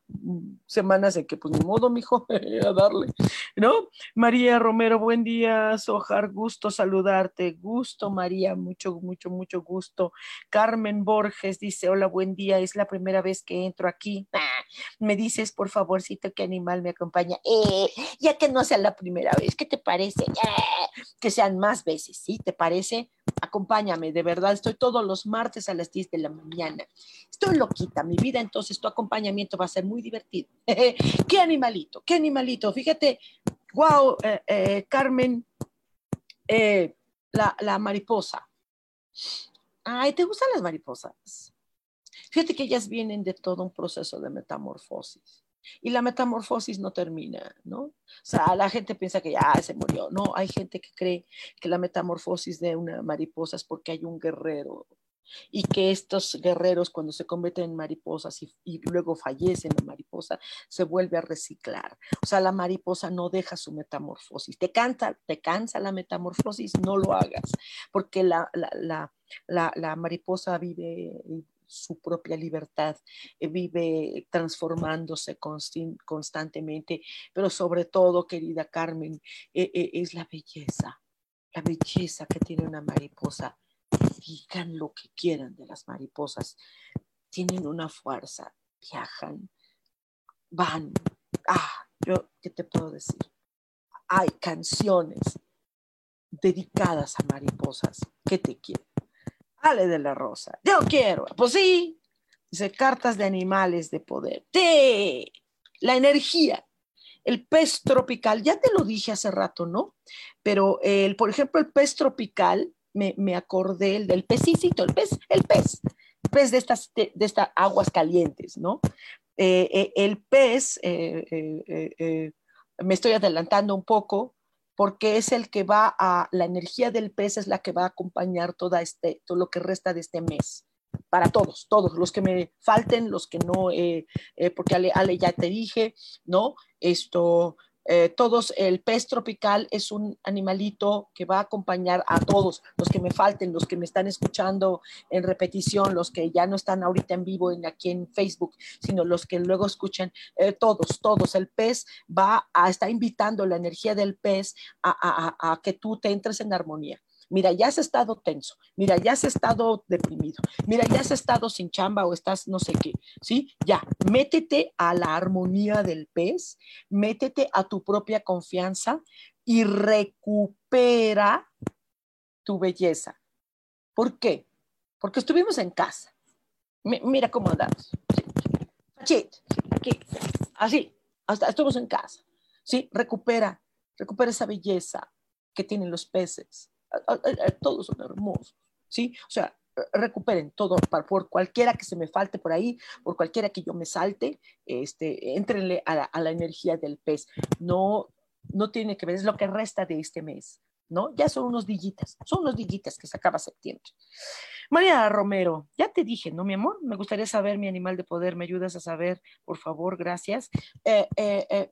semanas en que, pues, ni modo, mijo, a darle, ¿no? María Romero, buen día, Sojar, gusto saludarte, gusto, María, mucho, mucho, mucho gusto. Carmen Borges dice, hola, buen día, es la primera vez que entro aquí. Ah, me dices, por favorcito, qué animal me acompaña. Eh, ya que no sea la primera vez, ¿qué te parece? Eh, que sean más veces, ¿sí? ¿Te parece? Acompáñame, de verdad, estoy todos los martes a las 10 de la mañana. Estoy loquita, mi vida, entonces tu acompañamiento va a ser muy divertido. ¿Qué animalito? ¿Qué animalito? Fíjate, wow, eh, eh, Carmen, eh, la, la mariposa. Ay, ¿te gustan las mariposas? Fíjate que ellas vienen de todo un proceso de metamorfosis. Y la metamorfosis no termina, ¿no? O sea, la gente piensa que ya se murió. No, hay gente que cree que la metamorfosis de una mariposa es porque hay un guerrero y que estos guerreros cuando se convierten en mariposas y, luego fallecen en mariposa, se vuelve a reciclar. O sea, la mariposa no deja su metamorfosis. Te cansa, te cansa la metamorfosis, no lo hagas, porque la, la, la, la mariposa vive su propia libertad, eh, vive transformándose constantemente, pero sobre todo, querida Carmen, eh, eh, es la belleza, la belleza que tiene una mariposa. Digan lo que quieran de las mariposas, tienen una fuerza, viajan, van. Ah, yo, ¿qué te puedo decir? Hay canciones dedicadas a mariposas que te quieren Ale de la Rosa. Yo quiero. Pues sí. Dice cartas de animales de poder. Sí. La energía. El pez tropical. Ya te lo dije hace rato, ¿no? Pero, el, por ejemplo, el pez tropical, me, me acordé el del pecicito, el pez, el pez. El pez de estas, de, estas aguas calientes, ¿no? Eh, eh, el pez, eh, me estoy adelantando un poco, porque es el que va a, la energía del pez es la que va a acompañar toda este, todo lo que resta de este mes. Para todos, todos, los que me falten, los que no, eh, eh, porque Ale, Ale, ya te dije, ¿no? Esto, eh, todos, el pez tropical es un animalito que va a acompañar a todos, los que me falten, los que me están escuchando en repetición, los que ya no están ahorita en vivo en, aquí en Facebook, sino los que luego escuchan, eh, todos, todos. El pez va a estar invitando la energía del pez a que tú te entres en armonía. Mira, ya has estado tenso, mira, ya has estado deprimido, mira, ya has estado sin chamba o estás no sé qué, ¿sí? Ya, métete a la armonía del pez, métete a tu propia confianza y recupera tu belleza. ¿Por qué? Porque estuvimos en casa. mira cómo andamos. Sí, así, hasta estuvimos en casa. Sí, recupera, recupera esa belleza que tienen los peces todos son hermosos, ¿sí? O sea, recuperen todo, por cualquiera que se me falte por ahí, por cualquiera que yo me salte, este, entrenle a la, a la energía del pez. No, no tiene que ver, es lo que resta de este mes. ¿No? Ya son unos dillitas, son unos dillitas que se acaba septiembre. María Romero, ya te dije, ¿no, mi amor? Me gustaría saber mi animal de poder, ¿me ayudas a saber, por favor? Gracias. Eh, eh, eh,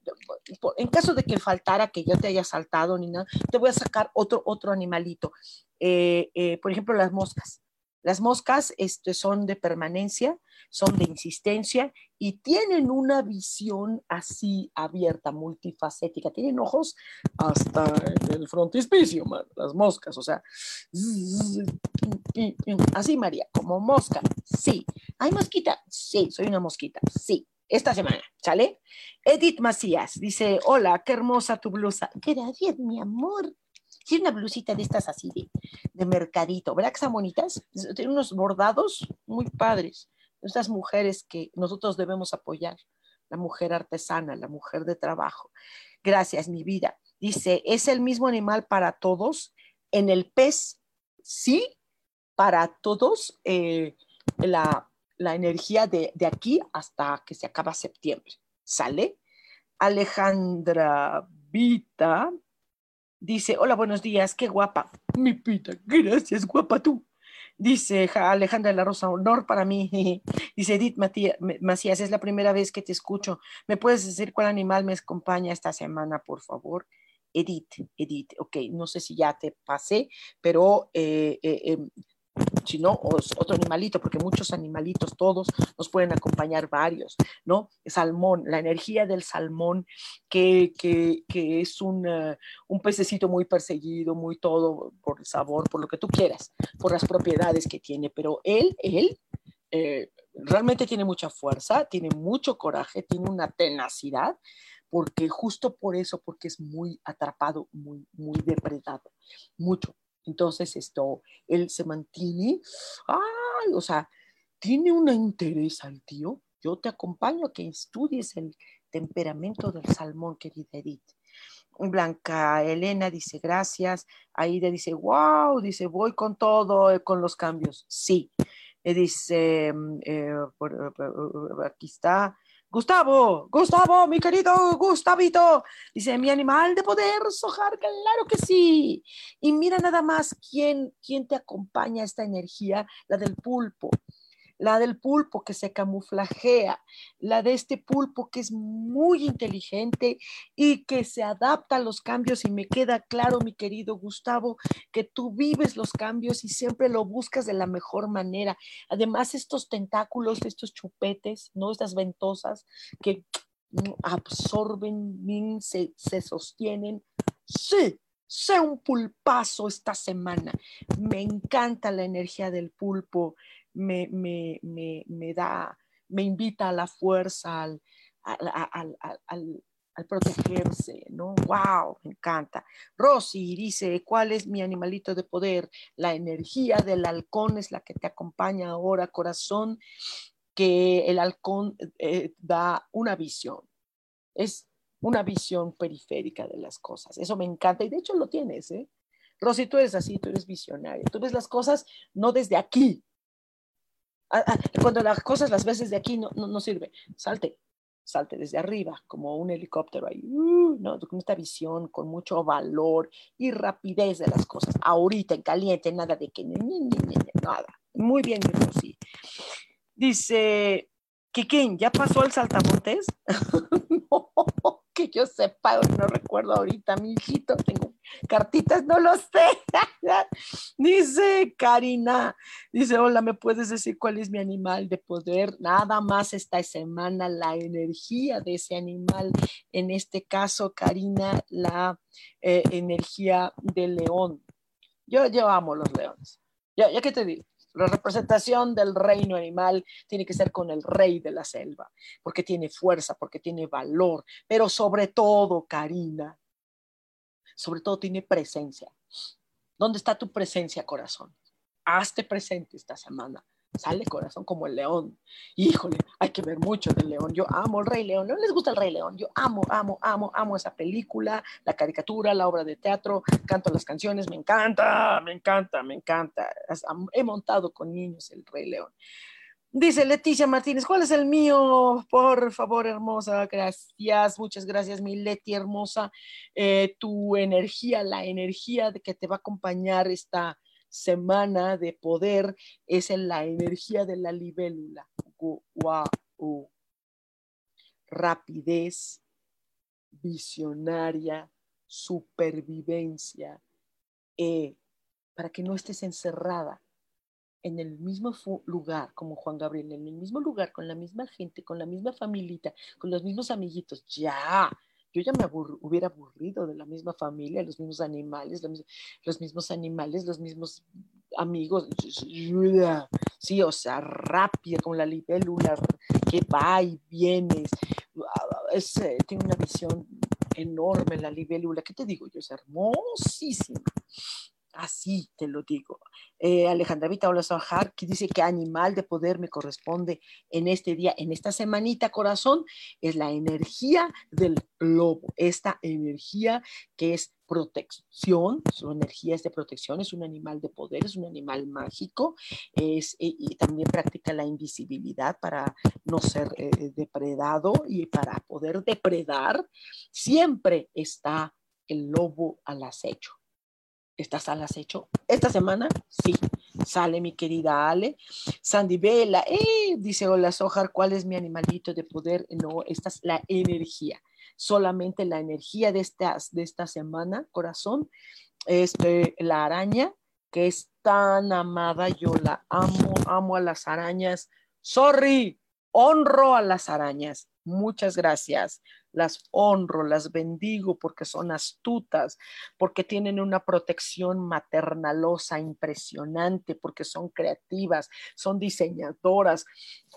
en caso de que faltara, que yo te haya saltado ni nada, te voy a sacar otro, otro animalito. por ejemplo, las moscas. Las moscas este, son de permanencia, son de insistencia y tienen una visión así abierta, multifacética. Tienen ojos hasta el frontispicio, las moscas, o sea, así María, como mosca, sí. ¿Hay mosquita? Sí, soy una mosquita, sí. Esta semana, ¿sale? Edith Macías dice, hola, qué hermosa tu blusa. Gracias, mi amor. Tiene una blusita de estas así de, mercadito, ¿verdad que están bonitas? Tiene unos bordados muy padres. Estas mujeres que nosotros debemos apoyar, la mujer artesana, la mujer de trabajo. Gracias, mi vida. Dice, ¿es el mismo animal para todos? En el pez, sí, para todos, eh, la, energía de, de aquí hasta que se acaba septiembre. ¿Sale? Alejandra Vita Dice, hola, buenos días, qué guapa. Mi pita, gracias, guapa tú. Dice Alejandra de la Rosa, honor para mí. Dice Edith Macías, es la primera vez que te escucho. ¿Me puedes decir cuál animal me acompaña esta semana, por favor? Edith, Edith, ok, no sé si ya te pasé, pero eh, eh, em, si no, otro animalito, porque muchos animalitos, todos nos pueden acompañar varios, ¿no? Salmón, la energía del salmón, que, que, que es un, un, pececito muy perseguido, muy todo por el sabor, por lo que tú quieras, por las propiedades que tiene, pero él, él, eh, realmente tiene mucha fuerza, tiene mucho coraje, tiene una tenacidad, porque justo por eso, porque es muy atrapado, muy, muy depredado, mucho. Entonces, esto, él se mantiene, ay, o sea, tiene un interés al tío. Yo te acompaño a que estudies el temperamento del salmón, querida Edith. Blanca Elena dice gracias. Aida dice, wow, dice, voy con todo, eh, con los cambios. Sí. Eh, dice, mm, eh, aquí está. Gustavo, Gustavo, mi querido Gustavito, dice, mi animal de poder, Sojar, claro que sí. Y mira nada más quién, quién te acompaña esta energía, la del pulpo la del pulpo que se camuflajea, la de este pulpo que es muy inteligente y que se adapta a los cambios y me queda claro, mi querido Gustavo, que tú vives los cambios y siempre lo buscas de la mejor manera. Además, estos tentáculos, estos chupetes, ¿no? Estas ventosas que absorben, se, se sostienen. Sí, sé un pulpazo esta semana. Me encanta la energía del pulpo me, me, me, me da, me invita a la fuerza, al, al, al, al protegerse, ¿no? ¡Wow! Me encanta. Rosy dice, ¿cuál es mi animalito de poder? La energía del halcón es la que te acompaña ahora, corazón, que el halcón eh, da una visión. Es una visión periférica de las cosas. Eso me encanta y de hecho lo tienes, ¿eh? Rosy, tú eres así, tú eres visionaria. Tú ves las cosas no desde aquí, cuando las cosas las ves desde aquí no, no, sirve. Salte, salte desde arriba, como un helicóptero ahí, uh, ¿no? con esta visión, con mucho valor y rapidez de las cosas. Ahorita, en caliente, nada de que, nada. Muy bien, sí. Dice, Kikín, ¿ya pasó el saltamontes? no, que yo sepa, no recuerdo ahorita, mi hijito, tengo cartitas, no lo sé. dice Karina, dice, hola, ¿me puedes decir cuál es mi animal de poder? Nada más esta semana la energía de ese animal, en este caso, Karina, la eh, energía del león. Yo, yo amo los leones. Ya, ya que te digo, la representación del reino animal tiene que ser con el rey de la selva, porque tiene fuerza, porque tiene valor, pero sobre todo, Karina, sobre todo tiene presencia. ¿Dónde está tu presencia, corazón? Hazte presente esta semana. Sale corazón como el león. Híjole, hay que ver mucho del león. Yo amo el Rey León. ¿No les gusta el Rey León? Yo amo, amo, amo, amo esa película, la caricatura, la obra de teatro. Canto las canciones. Me encanta, me encanta, me encanta. He montado con niños el Rey León. Dice Leticia Martínez, ¿cuál es el mío? Por favor, hermosa, gracias, muchas gracias, mi Leti hermosa. Eh, tu energía, la energía de que te va a acompañar esta semana de poder es en la energía de la libélula. Wow. Rapidez, visionaria, supervivencia, eh, para que no estés encerrada en el mismo lugar como Juan Gabriel, en el mismo lugar, con la misma gente, con la misma familita, con los mismos amiguitos, ya, yo ya me hubiera aburrido de la misma familia, los mismos animales, los, mismos animales, los mismos amigos, sí, o sea, rápida, como la libélula, que va y viene, es, eh, tiene una visión enorme la libélula, ¿qué te digo yo? Es hermosísima. Así te lo digo. Eh, Alejandra Vita Olazajar, que dice que animal de poder me corresponde en este día, en esta semanita, corazón, es la energía del lobo, esta energía que es protección, su energía es de protección, es un animal de poder, es un animal mágico, es, y, también practica la invisibilidad para no ser eh, depredado y para poder depredar, siempre está el lobo al acecho ¿Estás al acecho? Esta semana, sí. Sale mi querida Ale. Sandy Vela, eh, dice, hola Sojar, ¿cuál es mi animalito de poder? No, esta es la energía. Solamente la energía de, de esta semana, corazón, es la araña, que es tan amada, yo la amo, amo a las arañas. Sorry, honro a las arañas. Muchas gracias. Las honro, las bendigo porque son astutas, porque tienen una protección maternalosa impresionante, porque son creativas, son diseñadoras,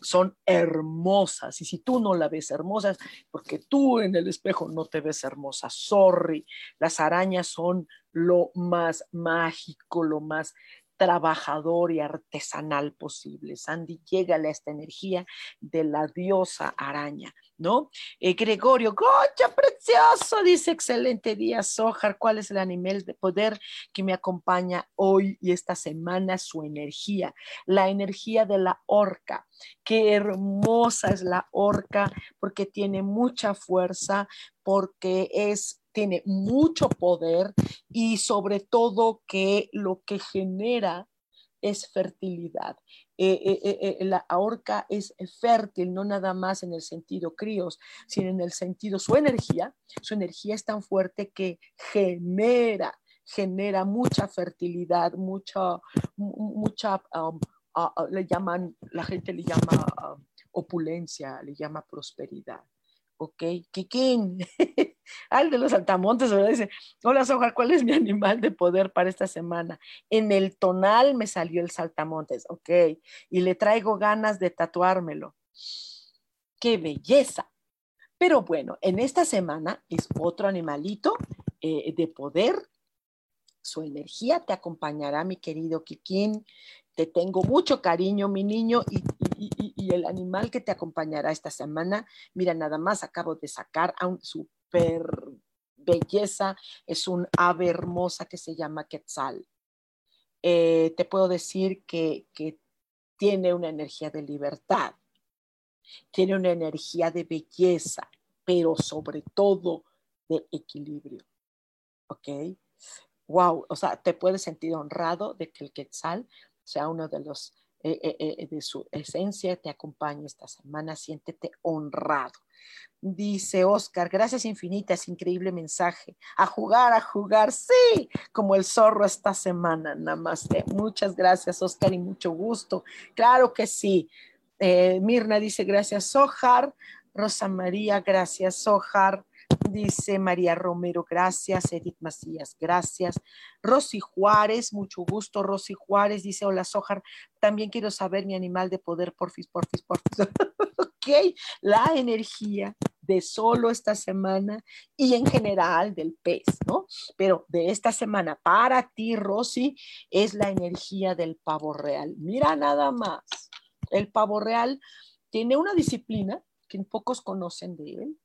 son hermosas. Y si tú no la ves hermosa, porque tú en el espejo no te ves hermosa. Sorry, las arañas son lo más mágico, lo más trabajador y artesanal posible. Sandy, llega a esta energía de la diosa araña, ¿no? Eh, Gregorio, ¡Gocha, precioso! Dice, excelente día, Sojar. ¿Cuál es el animal de poder que me acompaña hoy y esta semana? Su energía, la energía de la orca. Qué hermosa es la orca porque tiene mucha fuerza, porque es tiene mucho poder y sobre todo que lo que genera es fertilidad. Eh, eh, eh, la orca es fértil, no nada más en el sentido críos, sino en el sentido su energía. Su energía es tan fuerte que genera, genera mucha fertilidad, mucha, mucha, um, le llaman, la gente le llama um, opulencia, le llama prosperidad. ¿Ok? Kikín. Al de los saltamontes, ¿verdad? Dice, hola Soja, ¿cuál es mi animal de poder para esta semana? En el tonal me salió el saltamontes, ok, y le traigo ganas de tatuármelo. ¡Qué belleza! Pero bueno, en esta semana es otro animalito eh, de poder. Su energía te acompañará, mi querido Kikín. Te tengo mucho cariño, mi niño, y, y, el animal que te acompañará esta semana, mira, nada más acabo de sacar a un, su belleza, es un ave hermosa que se llama Quetzal. Eh, te puedo decir que, que tiene una energía de libertad, tiene una energía de belleza, pero sobre todo de equilibrio. ¿Ok? Wow, o sea, te puedes sentir honrado de que el Quetzal sea uno de los, eh, eh, de su esencia, te acompañe esta semana, siéntete honrado. Dice Oscar, gracias infinitas, increíble mensaje. A jugar, a jugar, sí, como el zorro esta semana, namaste. Muchas gracias, Oscar, y mucho gusto. Claro que sí. Eh, Mirna dice, gracias, Sojar. Rosa María, gracias, Sojar. Dice María Romero, gracias. Edith Macías, gracias. Rosy Juárez, mucho gusto. Rosy Juárez dice, hola Sojar, también quiero saber mi animal de poder, porfis, porfis, porfis. ok, la energía de solo esta semana y en general del pez, ¿no? Pero de esta semana para ti, Rosy, es la energía del pavo real. Mira nada más, el pavo real tiene una disciplina que pocos conocen de él,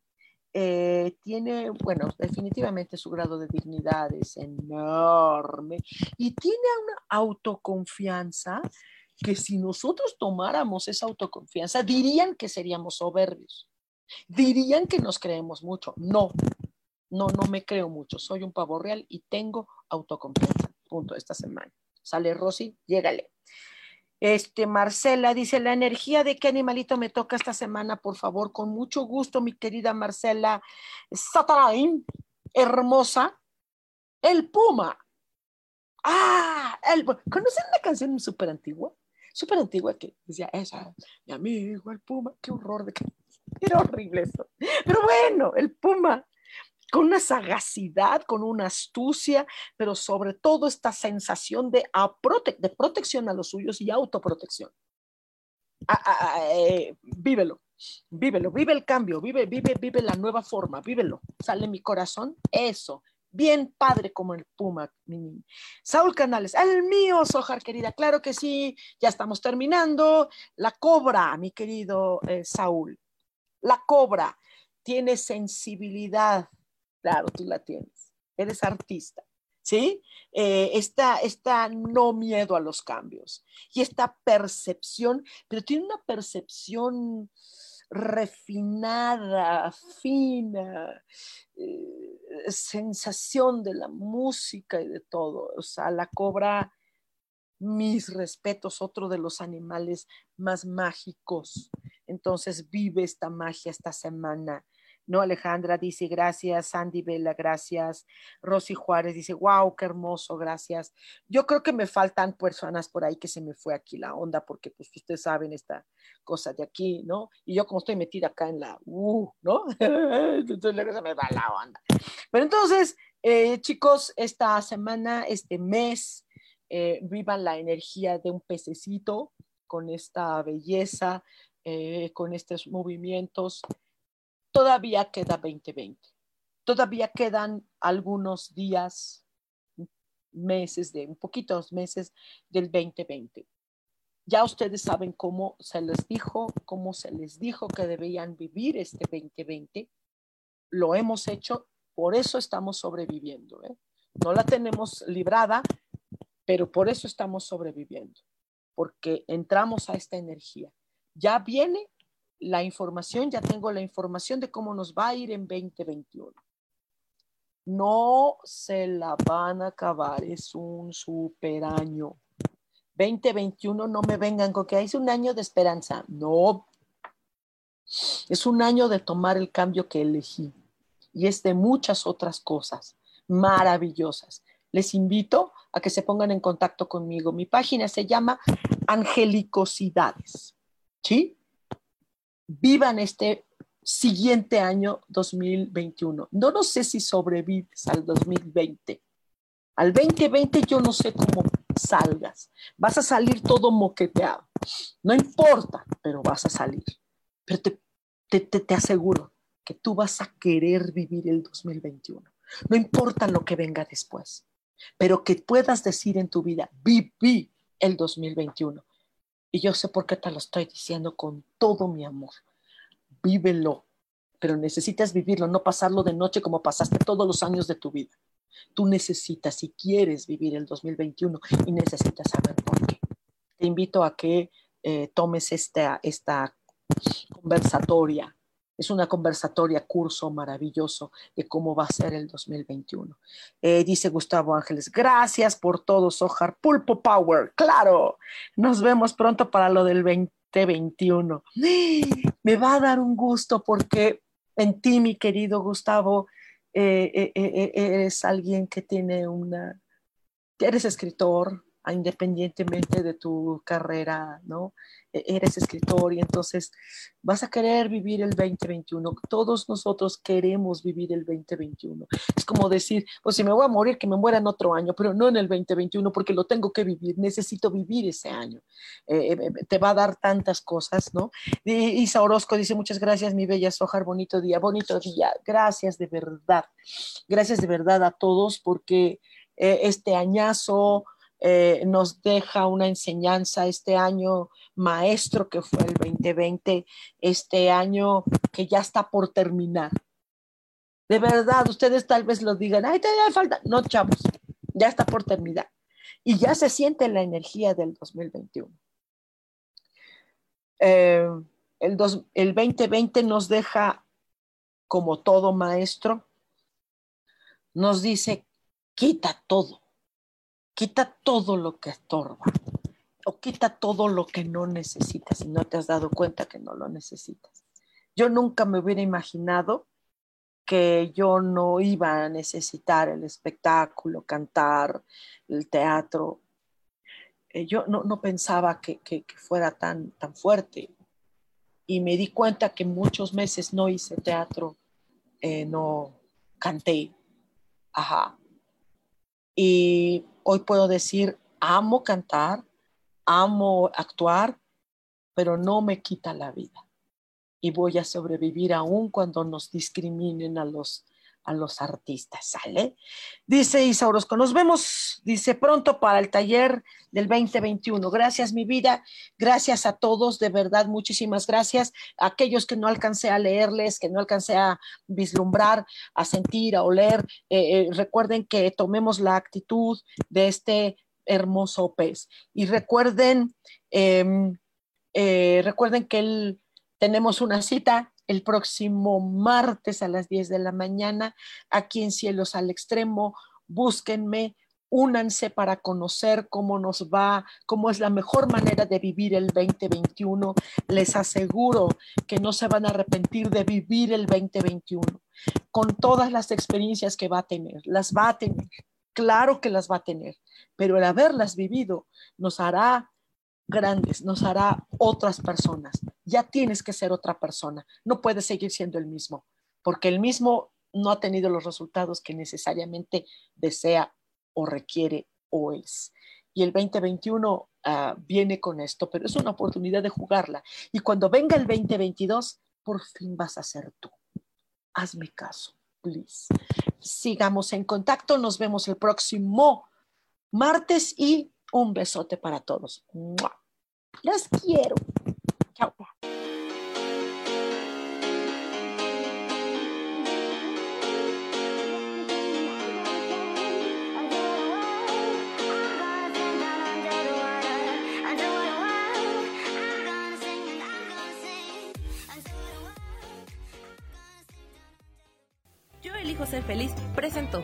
eh, tiene, bueno, definitivamente su grado de dignidad es enorme y tiene una autoconfianza que si nosotros tomáramos esa autoconfianza, dirían que seríamos soberbios, dirían que nos creemos mucho. No, no, no me creo mucho, soy un pavo real y tengo autoconfianza. Punto, esta semana. Sale Rosy, llégale. Este, Marcela dice, la energía de qué animalito me toca esta semana, por favor, con mucho gusto, mi querida Marcela Satarain, hermosa, el puma. Ah, el, ¿conocen una canción súper antigua? Súper antigua que decía, esa, mi amigo, el puma, qué horror de era horrible eso. Pero bueno, el puma con una sagacidad, con una astucia, pero sobre todo esta sensación de, de protección a los suyos y autoprotección. Eh, vívelo, vívelo, vive el cambio, vive, vive, vive la nueva forma, vívelo. Sale mi corazón, eso. Bien padre como el Puma, Saúl Canales, el mío, Sojar, querida, claro que sí, ya estamos terminando. La cobra, mi querido eh, Saúl. La cobra tiene sensibilidad, Claro, tú la tienes. Eres artista. ¿Sí? Eh, esta, no miedo a los cambios y esta percepción, pero tiene una percepción refinada, fina, eh, sensación de la música y de todo. O sea, la cobra mis respetos, otro de los animales más mágicos. Entonces vive esta magia esta semana ¿no? Alejandra dice gracias, Sandy Vela, gracias, Rosy Juárez dice, wow, qué hermoso, gracias. Yo creo que me faltan personas por ahí que se me fue aquí la onda, porque pues ustedes saben esta cosa de aquí, ¿no? Y yo como estoy metida acá en la, uh, ¿no? entonces luego se me va la onda. Pero entonces, eh, chicos, esta semana, este mes, eh, vivan la energía de un pececito con esta belleza, eh, con estos movimientos todavía queda 2020. Todavía quedan algunos días, meses, de un poquitos meses del 2020. Ya ustedes saben cómo se les dijo, cómo se les dijo que debían vivir este 2020. Lo hemos hecho, por eso estamos sobreviviendo. ¿eh? No la tenemos librada, pero por eso estamos sobreviviendo, porque entramos a esta energía. Ya viene la información, ya tengo la información de cómo nos va a ir en 2021. No se la van a acabar, es un super año. 2021 no me vengan con que es un año de esperanza. No, es un año de tomar el cambio que elegí y es de muchas otras cosas maravillosas. Les invito a que se pongan en contacto conmigo. Mi página se llama Angelicosidades. ¿Sí? Vivan este siguiente año 2021. No, no sé si sobrevives al 2020. Al 2020 yo no sé cómo salgas. Vas a salir todo moqueteado. No importa, pero vas a salir. Pero te, te, te aseguro que tú vas a querer vivir el 2021. No importa lo que venga después, pero que puedas decir en tu vida, viví el 2021. Y yo sé por qué te lo estoy diciendo con todo mi amor. Vívelo, pero necesitas vivirlo, no pasarlo de noche como pasaste todos los años de tu vida. Tú necesitas, si quieres vivir el 2021 y necesitas saber por qué. Te invito a que eh, tomes esta, esta conversatoria es una conversatoria, curso maravilloso de cómo va a ser el 2021. Eh, dice Gustavo Ángeles, gracias por todo, Sojar. Pulpo Power, claro. Nos vemos pronto para lo del 2021. Me va a dar un gusto porque en ti, mi querido Gustavo, eh, eh, eres alguien que tiene una, eres escritor, independientemente de tu carrera, ¿no? E-, eres escritor y entonces vas a querer vivir el 2021. Todos nosotros queremos vivir el 2021. Es como decir, pues si me voy a morir, que me muera en otro año, pero no en el 2021 porque lo tengo que vivir, necesito vivir ese año. Eh, eh, te va a dar tantas cosas, ¿no? Isa Orozco dice, muchas gracias, mi bella Sojar, bonito día, bonito día. Gracias de verdad. Gracias de verdad a todos porque eh, este añazo eh, nos deja una enseñanza este año maestro que fue el 2020, este año que ya está por terminar. De verdad, ustedes tal vez lo digan, ay, todavía falta. No, chavos, ya está por terminar. Y ya se siente la energía del 2021. Eh, el, el 2020 nos deja, como todo maestro, nos dice, quita todo quita todo lo que estorba o quita todo lo que no necesitas y no te has dado cuenta que no lo necesitas. Yo nunca me hubiera imaginado que yo no iba a necesitar el espectáculo, cantar, el teatro. Eh, yo no, pensaba que, fuera tan, tan fuerte y me di cuenta que muchos meses no hice teatro, eh, no canté. Ajá. Y hoy puedo decir, amo cantar, amo actuar, pero no me quita la vida. Y voy a sobrevivir aún cuando nos discriminen a los a los artistas, ¿sale? Dice Isa Orozco, nos vemos, dice, pronto para el taller del 2021. Gracias, mi vida. Gracias a todos, de verdad, muchísimas gracias. aquellos que no alcancé a leerles, que no alcancé a vislumbrar, a sentir, a oler, eh, eh, recuerden que tomemos la actitud de este hermoso pez. Y recuerden, em, eh, recuerden que tenemos una cita el próximo martes a las 10 de la mañana aquí en Cielos al Extremo. Búsquenme únanse para conocer cómo nos va, cómo es la mejor manera de vivir el 2021. Les aseguro que no se van a arrepentir de vivir el 2021 con todas las experiencias que va a tener. Las va a tener, claro que las va a tener, pero el haberlas vivido nos hará grandes, nos hará otras personas. Ya tienes que ser otra persona, no puedes seguir siendo el mismo, porque el mismo no ha tenido los resultados que necesariamente desea o requiere o es. Y el 2021 ah, viene con esto, pero es una oportunidad de jugarla. Y cuando venga el 2022, por fin vas a ser tú. Hazme caso, please. Sigamos en contacto. Nos vemos el próximo martes y un besote para todos. Las quiero. Chao. José Feliz presentó.